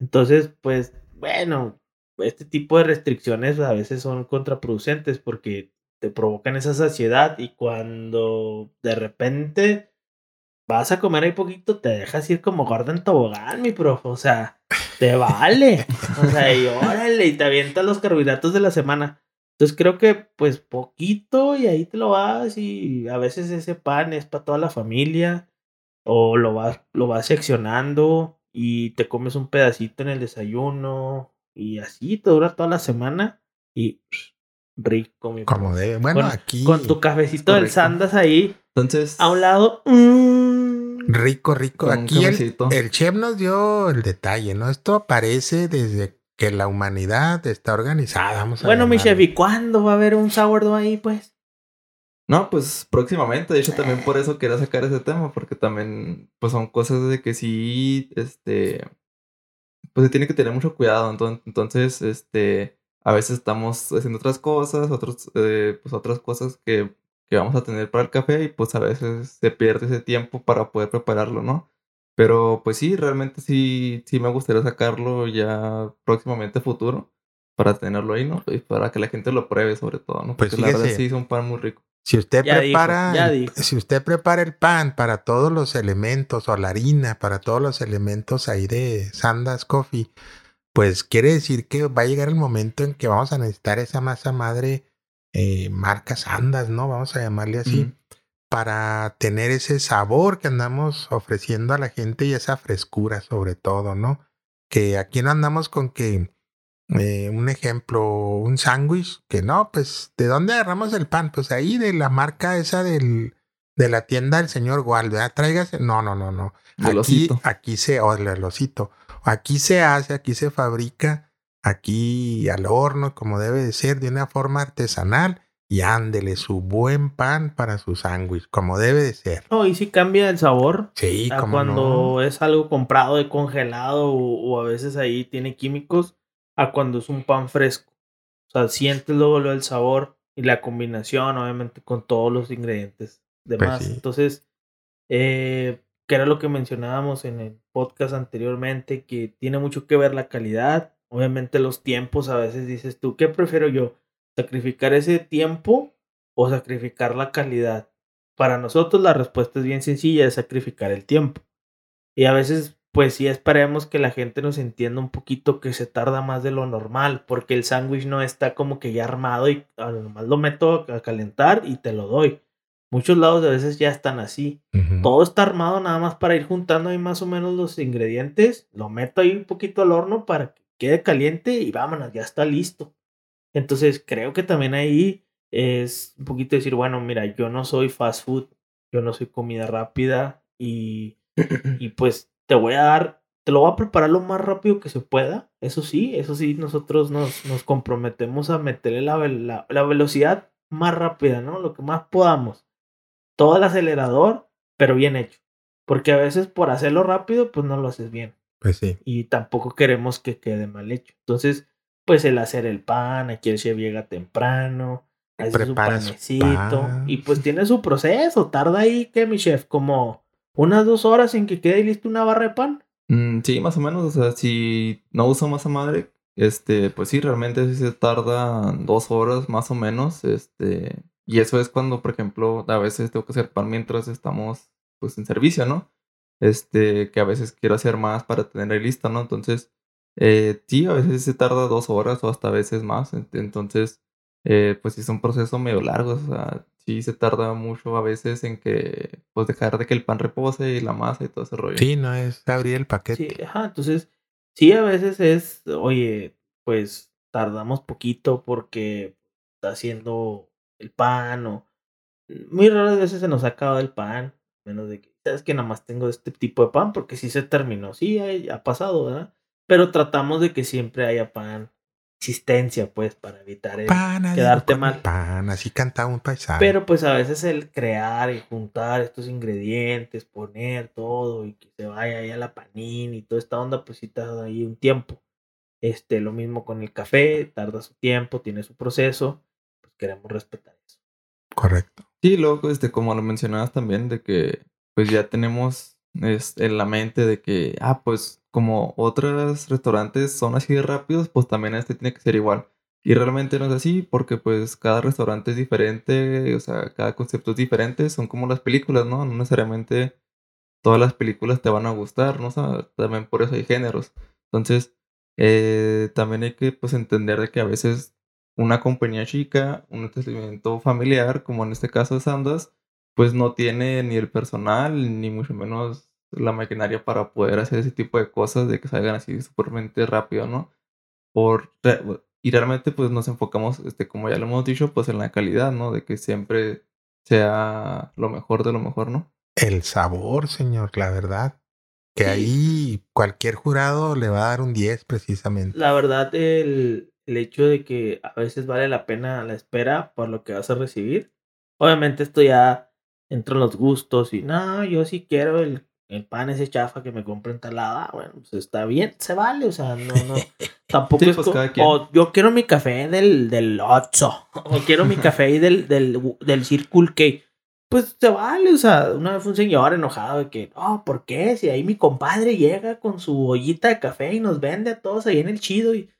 Speaker 2: Entonces, pues, bueno, este tipo de restricciones a veces son contraproducentes porque te provocan esa saciedad y cuando de repente vas a comer ahí poquito, te dejas ir como gorda en tobogán, mi profe. O sea, te vale. O sea, y órale, y te avientas los carbohidratos de la semana. Entonces creo que pues poquito y ahí te lo vas y a veces ese pan es para toda la familia o lo vas, lo vas seccionando y te comes un pedacito en el desayuno y así te dura toda la semana y rico mi
Speaker 1: Como de. Bueno,
Speaker 2: Con-
Speaker 1: aquí.
Speaker 2: con tu cafecito del. Sandas ahí
Speaker 3: Entonces,
Speaker 2: a un lado. mm,
Speaker 1: Rico, rico. Aquí el, el chef nos dio el detalle, ¿no? Esto aparece desde que la humanidad está organizada. Vamos a
Speaker 2: Bueno, mi
Speaker 1: llamarle.
Speaker 2: chef, ¿y cuándo va a haber un sourdough ahí, pues?
Speaker 3: no, pues próximamente, de hecho también por eso quería sacar ese tema, porque también, pues son cosas de que sí, este, pues se tiene que tener mucho cuidado, entonces, entonces este, a veces estamos haciendo otras cosas, otros, eh, pues otras cosas que, que vamos a tener para el café y pues a veces se pierde ese tiempo para poder prepararlo, ¿no? Pero pues sí, realmente sí, sí me gustaría sacarlo ya próximamente a futuro para tenerlo ahí, ¿no? Y para que la gente lo pruebe sobre todo, ¿no?
Speaker 1: Pues
Speaker 3: Porque la verdad
Speaker 1: fíjese.
Speaker 3: sí es un pan muy rico.
Speaker 1: Si usted
Speaker 2: Ya dijo,
Speaker 1: prepara,
Speaker 2: ya
Speaker 1: el-
Speaker 2: dijo.
Speaker 1: si usted prepara el pan para todos los elementos o la harina para todos los elementos ahí de Sandas Coffee, pues quiere decir que va a llegar el momento en que vamos a necesitar esa masa madre eh, marca Sandas, ¿no? Vamos a llamarle así. Para tener ese sabor que andamos ofreciendo a la gente y esa frescura sobre todo, ¿no? Que aquí no andamos con que eh, un ejemplo, un sándwich, que no, pues, ¿de dónde agarramos el pan? Pues ahí de la marca esa del, de la tienda del señor Gual, ¿verdad? Tráigase. No, no, no, no. Aquí, aquí se, o el osito. Aquí se hace, aquí se fabrica, aquí al horno, como debe de ser, de una forma artesanal. Y ándele su buen pan para su sándwich, como debe de ser.
Speaker 2: No, y si cambia el sabor.
Speaker 1: Sí,
Speaker 2: a
Speaker 1: como
Speaker 2: cuando
Speaker 1: no.
Speaker 2: es algo comprado de congelado o, o a veces ahí tiene químicos a cuando es un pan fresco. O sea, sientes luego del sabor y la combinación, obviamente, con todos los ingredientes demás.
Speaker 1: sí.
Speaker 2: Entonces, eh, que era lo que mencionábamos en el podcast anteriormente, que tiene mucho que ver la calidad. Obviamente los tiempos, a veces dices tú, ¿qué prefiero yo? ¿Sacrificar ese tiempo o sacrificar la calidad? Para nosotros la respuesta es bien sencilla, es sacrificar el tiempo. Y a veces, pues sí esperemos que la gente nos entienda un poquito que se tarda más de lo normal, porque el sándwich no está como que ya armado y nomás lo meto a calentar y te lo doy. Muchos lados a veces ya están así. Todo está armado nada más para ir juntando ahí más o menos los ingredientes. Lo meto ahí un poquito al horno para que quede caliente y vámonos, ya está listo. Entonces creo que también ahí es un poquito decir, bueno, mira, yo no soy fast food, yo no soy comida rápida y, y pues te voy a dar, te lo voy a preparar lo más rápido que se pueda. Eso sí, eso sí, nosotros nos, nos comprometemos a meterle la, la, la velocidad más rápida, ¿no? Lo que más podamos. Todo el acelerador, pero bien hecho. Porque a veces por hacerlo rápido, pues no lo haces bien.
Speaker 1: Pues sí.
Speaker 2: Y tampoco queremos que quede mal hecho. Entonces, pues el hacer el pan, aquí el chef llega temprano, hace su panecito.
Speaker 1: pan.
Speaker 2: Y pues tiene su proceso. Tarda ahí, que mi chef? Como unas dos horas en que quede listo una barra de pan.
Speaker 3: Mm, sí, más o menos. O sea, si no uso masa madre, este, pues sí, realmente sí se tarda dos horas más o menos. Este, y eso es cuando, por ejemplo, a veces tengo que hacer pan mientras estamos pues en servicio, ¿no? Este, que a veces quiero hacer más para tener lista, ¿no? Entonces, eh, sí, a veces se tarda dos horas o hasta a veces más. Ent- Entonces, eh, pues sí es un proceso medio largo. O sea, sí se tarda mucho a veces en que, pues dejar de que el pan repose y la masa y todo ese rollo.
Speaker 1: Sí, no es abrir el paquete.
Speaker 2: Sí, ajá. Entonces, sí, a veces es, oye, pues tardamos poquito porque está haciendo el pan o muy raras veces se nos ha acabado el pan, menos de que, sabes que nada más tengo este tipo de pan porque sí se terminó, sí, ha, ha pasado, ¿verdad? Pero tratamos de que siempre haya pan, existencia, pues, para evitar el...
Speaker 1: Pan,
Speaker 2: quedarte mal.
Speaker 1: Pan, así cantaba un paisano.
Speaker 2: Pero pues a veces el crear y juntar estos ingredientes, poner todo y que se vaya ahí a la panini y toda esta onda, pues sí tarda ahí un tiempo. Este, lo mismo con el café, tarda su tiempo, tiene su proceso, pues queremos respetar eso.
Speaker 1: Correcto.
Speaker 3: Sí, luego, este, como lo mencionabas también, de que pues ya tenemos es, en la mente de que, ah, pues como otros restaurantes son así de rápidos, pues también este tiene que ser igual. Y realmente no es así porque pues cada restaurante es diferente, o sea, cada concepto es diferente, son como las películas, ¿no? No necesariamente todas las películas te van a gustar, ¿no? O sea, también por eso hay géneros. Entonces, eh, también hay que pues entender de que a veces una compañía chica, un establecimiento familiar, como en este caso Sandas, pues no tiene ni el personal, ni mucho menos la maquinaria para poder hacer ese tipo de cosas, de que salgan así supermente rápido, ¿no? Por, y realmente pues nos enfocamos, este, como ya lo hemos dicho, pues en la calidad, ¿no? De que siempre sea lo mejor de lo mejor, ¿no?
Speaker 1: El sabor, señor, la verdad. Que
Speaker 2: Sí.
Speaker 1: ahí cualquier jurado le va a dar un 10 precisamente.
Speaker 2: La verdad, el, el hecho de que a veces vale la pena la espera por lo que vas a recibir. Obviamente esto ya entra en los gustos y no, yo sí quiero el, el pan ese chafa que me compré en tal lado. Ah, bueno, pues está bien, se vale, o sea, no, no. Tampoco
Speaker 3: Sí,
Speaker 2: es
Speaker 3: pues, cada quien.
Speaker 2: o yo quiero mi café del, del Otso, o quiero mi café del, del, del Circle K. Pues se vale, o sea, una vez fue un señor enojado de que, oh, ¿por qué? Si ahí mi compadre llega con su ollita de café y nos vende a todos ahí en el chido y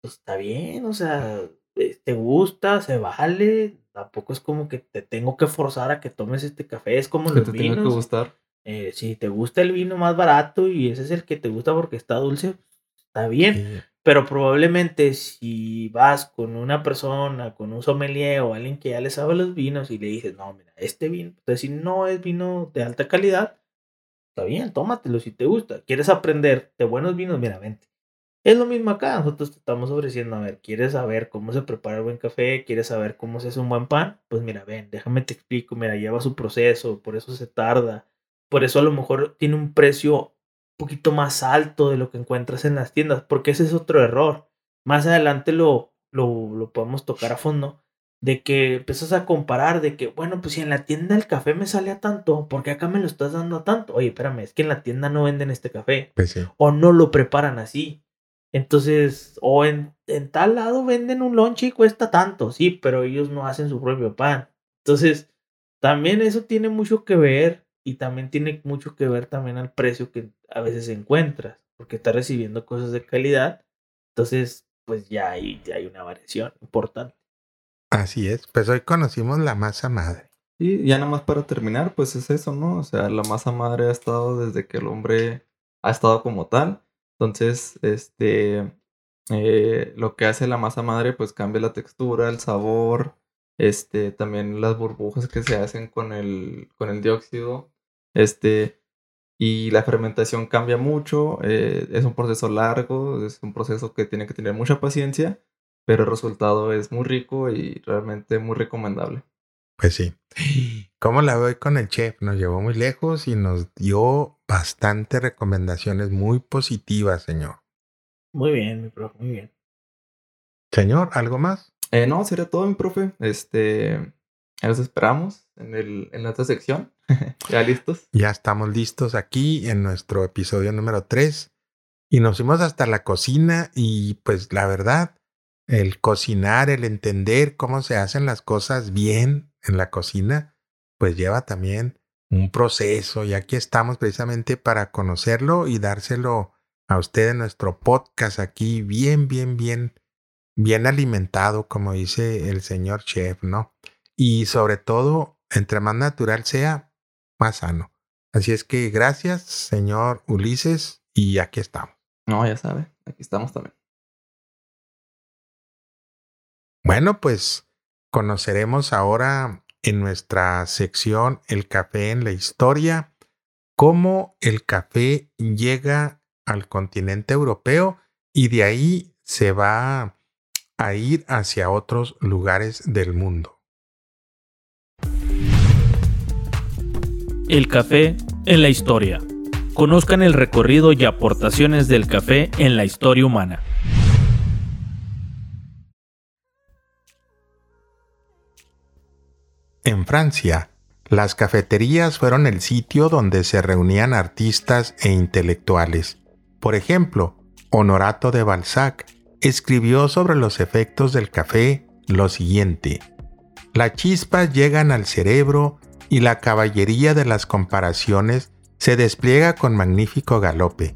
Speaker 2: pues está bien, o sea, eh, te gusta, se vale, tampoco es como que te tengo que forzar a que tomes este café, es como
Speaker 3: Que
Speaker 2: los
Speaker 3: te tenga que
Speaker 2: vinos.
Speaker 3: gustar.
Speaker 2: Eh, si te gusta el vino más barato y ese es el que te gusta porque está dulce, está bien.
Speaker 1: Sí.
Speaker 2: Pero probablemente si vas con una persona, con un sommelier o alguien que ya le sabe los vinos y le dices, no, mira, este vino, entonces si no es vino de alta calidad, está bien, tómatelo si te gusta. ¿Quieres aprender de buenos vinos? Mira, vente. Es lo mismo acá, nosotros te estamos ofreciendo, a ver, ¿quieres saber cómo se prepara el buen café? ¿Quieres saber cómo se hace un buen pan? Pues mira, ven, déjame te explico, mira, lleva su proceso, por eso se tarda, por eso a lo mejor tiene un precio un poquito más alto de lo que encuentras en las tiendas, porque ese es otro error. Más adelante lo, lo, lo podemos tocar a fondo, de que empiezas a comparar, de que, bueno, pues si en la tienda el café me sale a tanto, ¿por qué acá me lo estás dando a tanto? Oye, espérame, es que en la tienda no venden este café,
Speaker 1: Pues sí.
Speaker 2: o no lo preparan así. Entonces, o en, en tal lado venden un lonche y cuesta tanto, sí, pero ellos no hacen su propio pan. Entonces, también eso tiene mucho que ver y también tiene mucho que ver también al precio que a veces encuentras, porque estás recibiendo cosas de calidad. Entonces, pues ya hay, ya hay una variación importante.
Speaker 1: Así es. Pues hoy conocimos la masa madre.
Speaker 3: Y ya nada más para terminar, pues es eso, ¿no? O sea, la masa madre ha estado desde que el hombre ha estado como tal. Entonces, este, eh, lo que hace la masa madre, pues cambia la textura, el sabor, este, también las burbujas que se hacen con el, con el dióxido, este, y la fermentación cambia mucho. eh, es un proceso largo, es un proceso que tiene que tener mucha paciencia, pero el resultado es muy rico y realmente muy recomendable.
Speaker 1: Pues sí. ¿Cómo la veo con el chef? Nos llevó muy lejos y nos dio bastantes recomendaciones muy positivas, señor.
Speaker 2: Muy bien, mi profe, muy bien.
Speaker 1: Señor, ¿algo más?
Speaker 3: Eh, no, sería todo, mi profe. Este, los esperamos en, el, en la otra sección. ¿Ya listos?
Speaker 1: Ya estamos listos aquí en nuestro episodio número 3 y nos fuimos hasta la cocina y pues la verdad, el cocinar, el entender cómo se hacen las cosas bien en la cocina, pues lleva también un proceso y aquí estamos precisamente para conocerlo y dárselo a usted en nuestro podcast aquí bien, bien, bien, bien alimentado, como dice el señor chef, ¿no? Y sobre todo, entre más natural sea, más sano. Así es que gracias, señor Ulises, y aquí estamos.
Speaker 3: No, ya sabe, aquí estamos también.
Speaker 1: Bueno, pues conoceremos ahora en nuestra sección El café en la historia cómo el café llega al continente europeo y de ahí se va a ir hacia otros lugares del mundo.
Speaker 4: El café en la historia. Conozcan el recorrido y aportaciones del café en la historia humana.
Speaker 1: En Francia, las cafeterías fueron el sitio donde se reunían artistas e intelectuales. Por ejemplo, Honorato de Balzac escribió sobre los efectos del café lo siguiente. Las chispas llegan al cerebro y la caballería de las comparaciones se despliega con magnífico galope.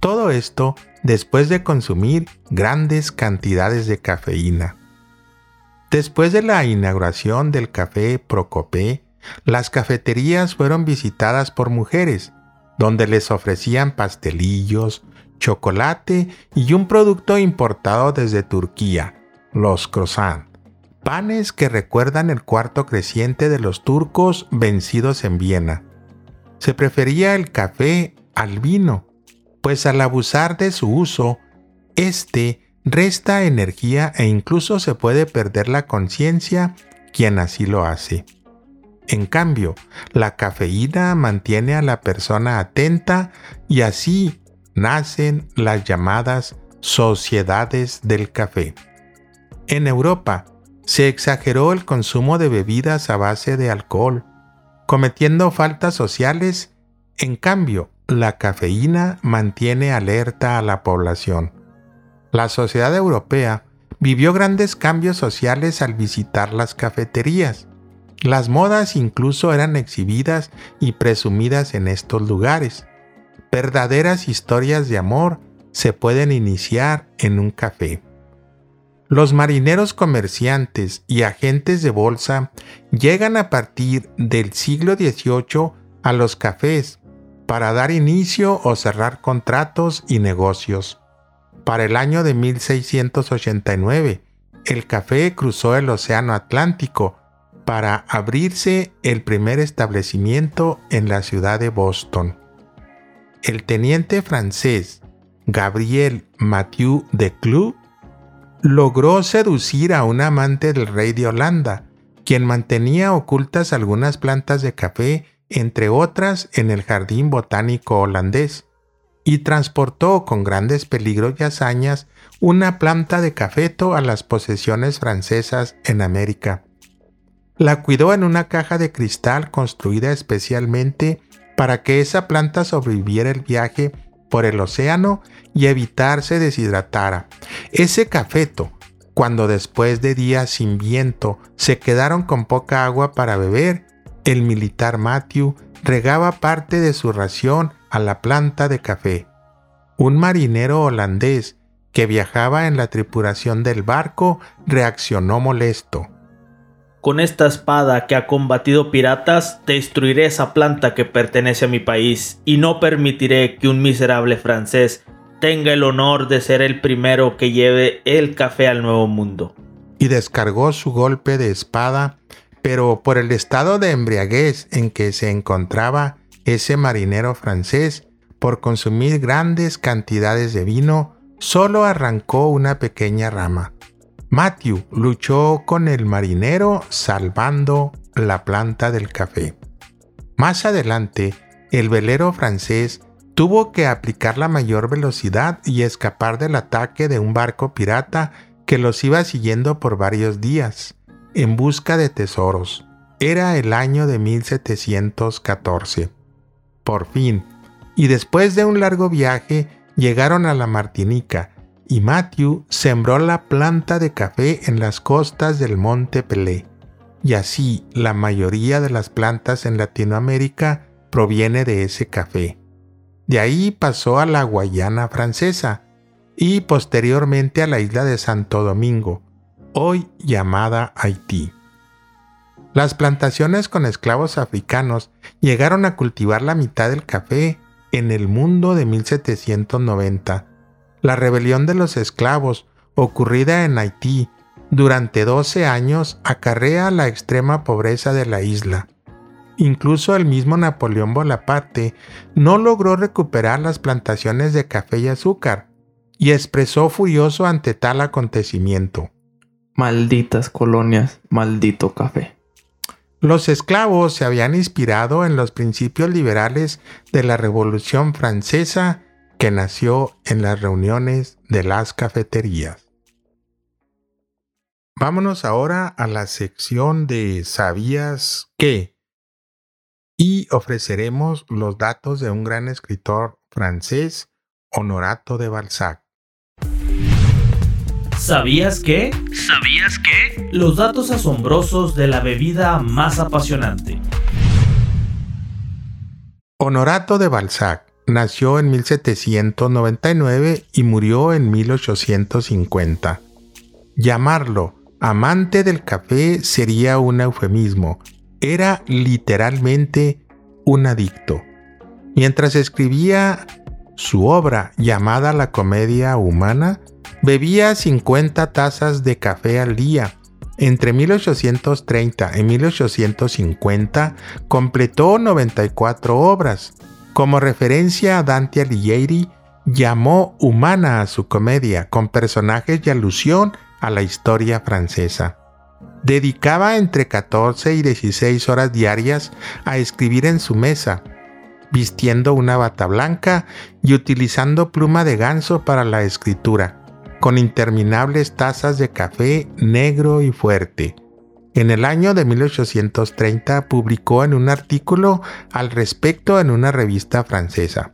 Speaker 1: Todo esto después de consumir grandes cantidades de cafeína. Después de la inauguración del café Procopé, las cafeterías fueron visitadas por mujeres, donde les ofrecían pastelillos, chocolate y un producto importado desde Turquía, los croissants panes que recuerdan el cuarto creciente de los turcos vencidos en Viena. Se prefería el café al vino, pues al abusar de su uso, este resta energía e incluso se puede perder la conciencia quien así lo hace. En cambio, la cafeína mantiene a la persona atenta y así nacen las llamadas sociedades del café. En Europa, se exageró el consumo de bebidas a base de alcohol, cometiendo faltas sociales. En cambio, la cafeína mantiene alerta a la población. La sociedad europea vivió grandes cambios sociales al visitar las cafeterías. Las modas incluso eran exhibidas y presumidas en estos lugares. Verdaderas historias de amor se pueden iniciar en un café. Los marineros comerciantes y agentes de bolsa llegan a partir del siglo XVIII a los cafés para dar inicio o cerrar contratos y negocios. Para el año de 1689, el café cruzó el Océano Atlántico para abrirse el primer establecimiento en la ciudad de Boston. El teniente francés Gabriel Mathieu de Clou logró seducir a un amante del rey de Holanda, quien mantenía ocultas algunas plantas de café, entre otras en el jardín botánico holandés, y transportó con grandes peligros y hazañas una planta de cafeto a las posesiones francesas en América. La cuidó en una caja de cristal construida especialmente para que esa planta sobreviviera el viaje por el océano y evitar se deshidratara. Ese cafeto, cuando después de días sin viento se quedaron con poca agua para beber, el militar Matthew regaba parte de su ración a la planta de café. Un marinero holandés que viajaba en la tripulación del barco reaccionó molesto.
Speaker 2: Con esta espada que ha combatido piratas, destruiré esa planta que pertenece a mi país y no permitiré que un miserable francés tenga el honor de ser el primero que lleve el café al nuevo mundo.
Speaker 1: Y descargó su golpe de espada, pero por el estado de embriaguez en que se encontraba ese marinero francés, por consumir grandes cantidades de vino, solo arrancó una pequeña rama. Matthew luchó con el marinero salvando la planta del café. Más adelante, el velero francés tuvo que aplicar la mayor velocidad y escapar del ataque de un barco pirata que los iba siguiendo por varios días. en busca de tesoros. Era el año de 1714. Por fin, y después de un largo viaje, llegaron a la Martinica, y Matthew sembró la planta de café en las costas del monte Pelé. Y así la mayoría de las plantas en Latinoamérica proviene de ese café. De ahí pasó a la Guayana francesa y posteriormente a la isla de Santo Domingo, hoy llamada Haití. Las plantaciones con esclavos africanos llegaron a cultivar la mitad del café en el mundo de 1790. La rebelión de los esclavos, ocurrida en Haití durante 12 años, acarrea la extrema pobreza de la isla. Incluso el mismo Napoleón Bonaparte no logró recuperar las plantaciones de café y azúcar, y expresó furioso ante tal acontecimiento.
Speaker 3: Malditas colonias, maldito café.
Speaker 1: Los esclavos se habían inspirado en los principios liberales de la Revolución Francesa que nació en las reuniones de las cafeterías. Vámonos ahora a la sección de ¿Sabías qué? Y ofreceremos los datos de un gran escritor francés, Honorato de Balzac.
Speaker 4: ¿Sabías que?
Speaker 5: ¿Sabías que?
Speaker 4: Los datos asombrosos de la bebida más apasionante.
Speaker 1: Honorato de Balzac nació en 1799 y murió en 1850. Llamarlo amante del café sería un eufemismo. Era literalmente un adicto. Mientras escribía su obra llamada La Comedia Humana, Bebía 50 tazas de café al día. Entre 1830 y 1850 completó 94 obras. Como referencia a Dante Alighieri, llamó humana a su comedia, con personajes y alusión a la historia francesa. Dedicaba entre 14 y 16 horas diarias a escribir en su mesa, vistiendo una bata blanca y utilizando pluma de ganso para la escritura con interminables tazas de café negro y fuerte. En el año de 1830 publicó en un artículo al respecto en una revista francesa.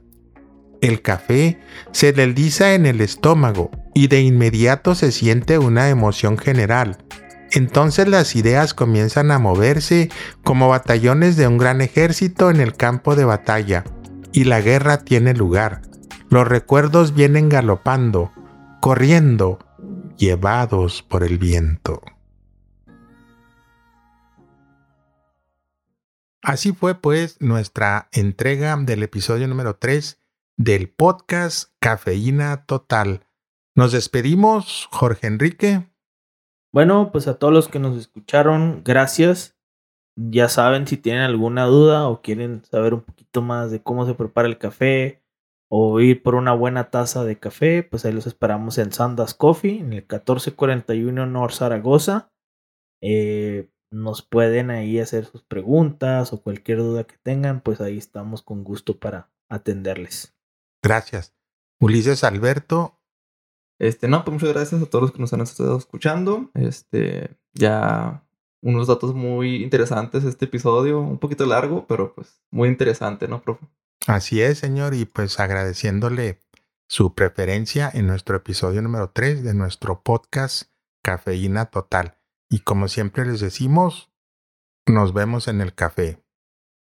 Speaker 1: El café se desliza en el estómago y de inmediato se siente una emoción general. Entonces las ideas comienzan a moverse como batallones de un gran ejército en el campo de batalla, y la guerra tiene lugar. Los recuerdos vienen galopando, corriendo, llevados por el viento. Así fue pues nuestra entrega del episodio número 3 del podcast Cafeína Total. Nos despedimos, Jorge Enrique.
Speaker 2: Bueno, pues a todos los que nos escucharon, gracias. Ya saben si tienen alguna duda o quieren saber un poquito más de cómo se prepara el café, o ir por una buena taza de café, pues ahí los esperamos en Sandas Coffee, en el 1441 North Zaragoza. Eh, nos pueden ahí hacer sus preguntas o cualquier duda que tengan, pues ahí estamos con gusto para atenderles.
Speaker 1: Gracias. Ulises Alberto.
Speaker 3: Este, no, pues muchas gracias a todos los que nos han estado escuchando. Este, ya unos datos muy interesantes este episodio, un poquito largo, pero pues muy interesante, ¿no, profe?
Speaker 1: Así es, señor, y pues agradeciéndole su preferencia en nuestro episodio número 3 de nuestro podcast Cafeína Total. Y como siempre les decimos, nos vemos en el café.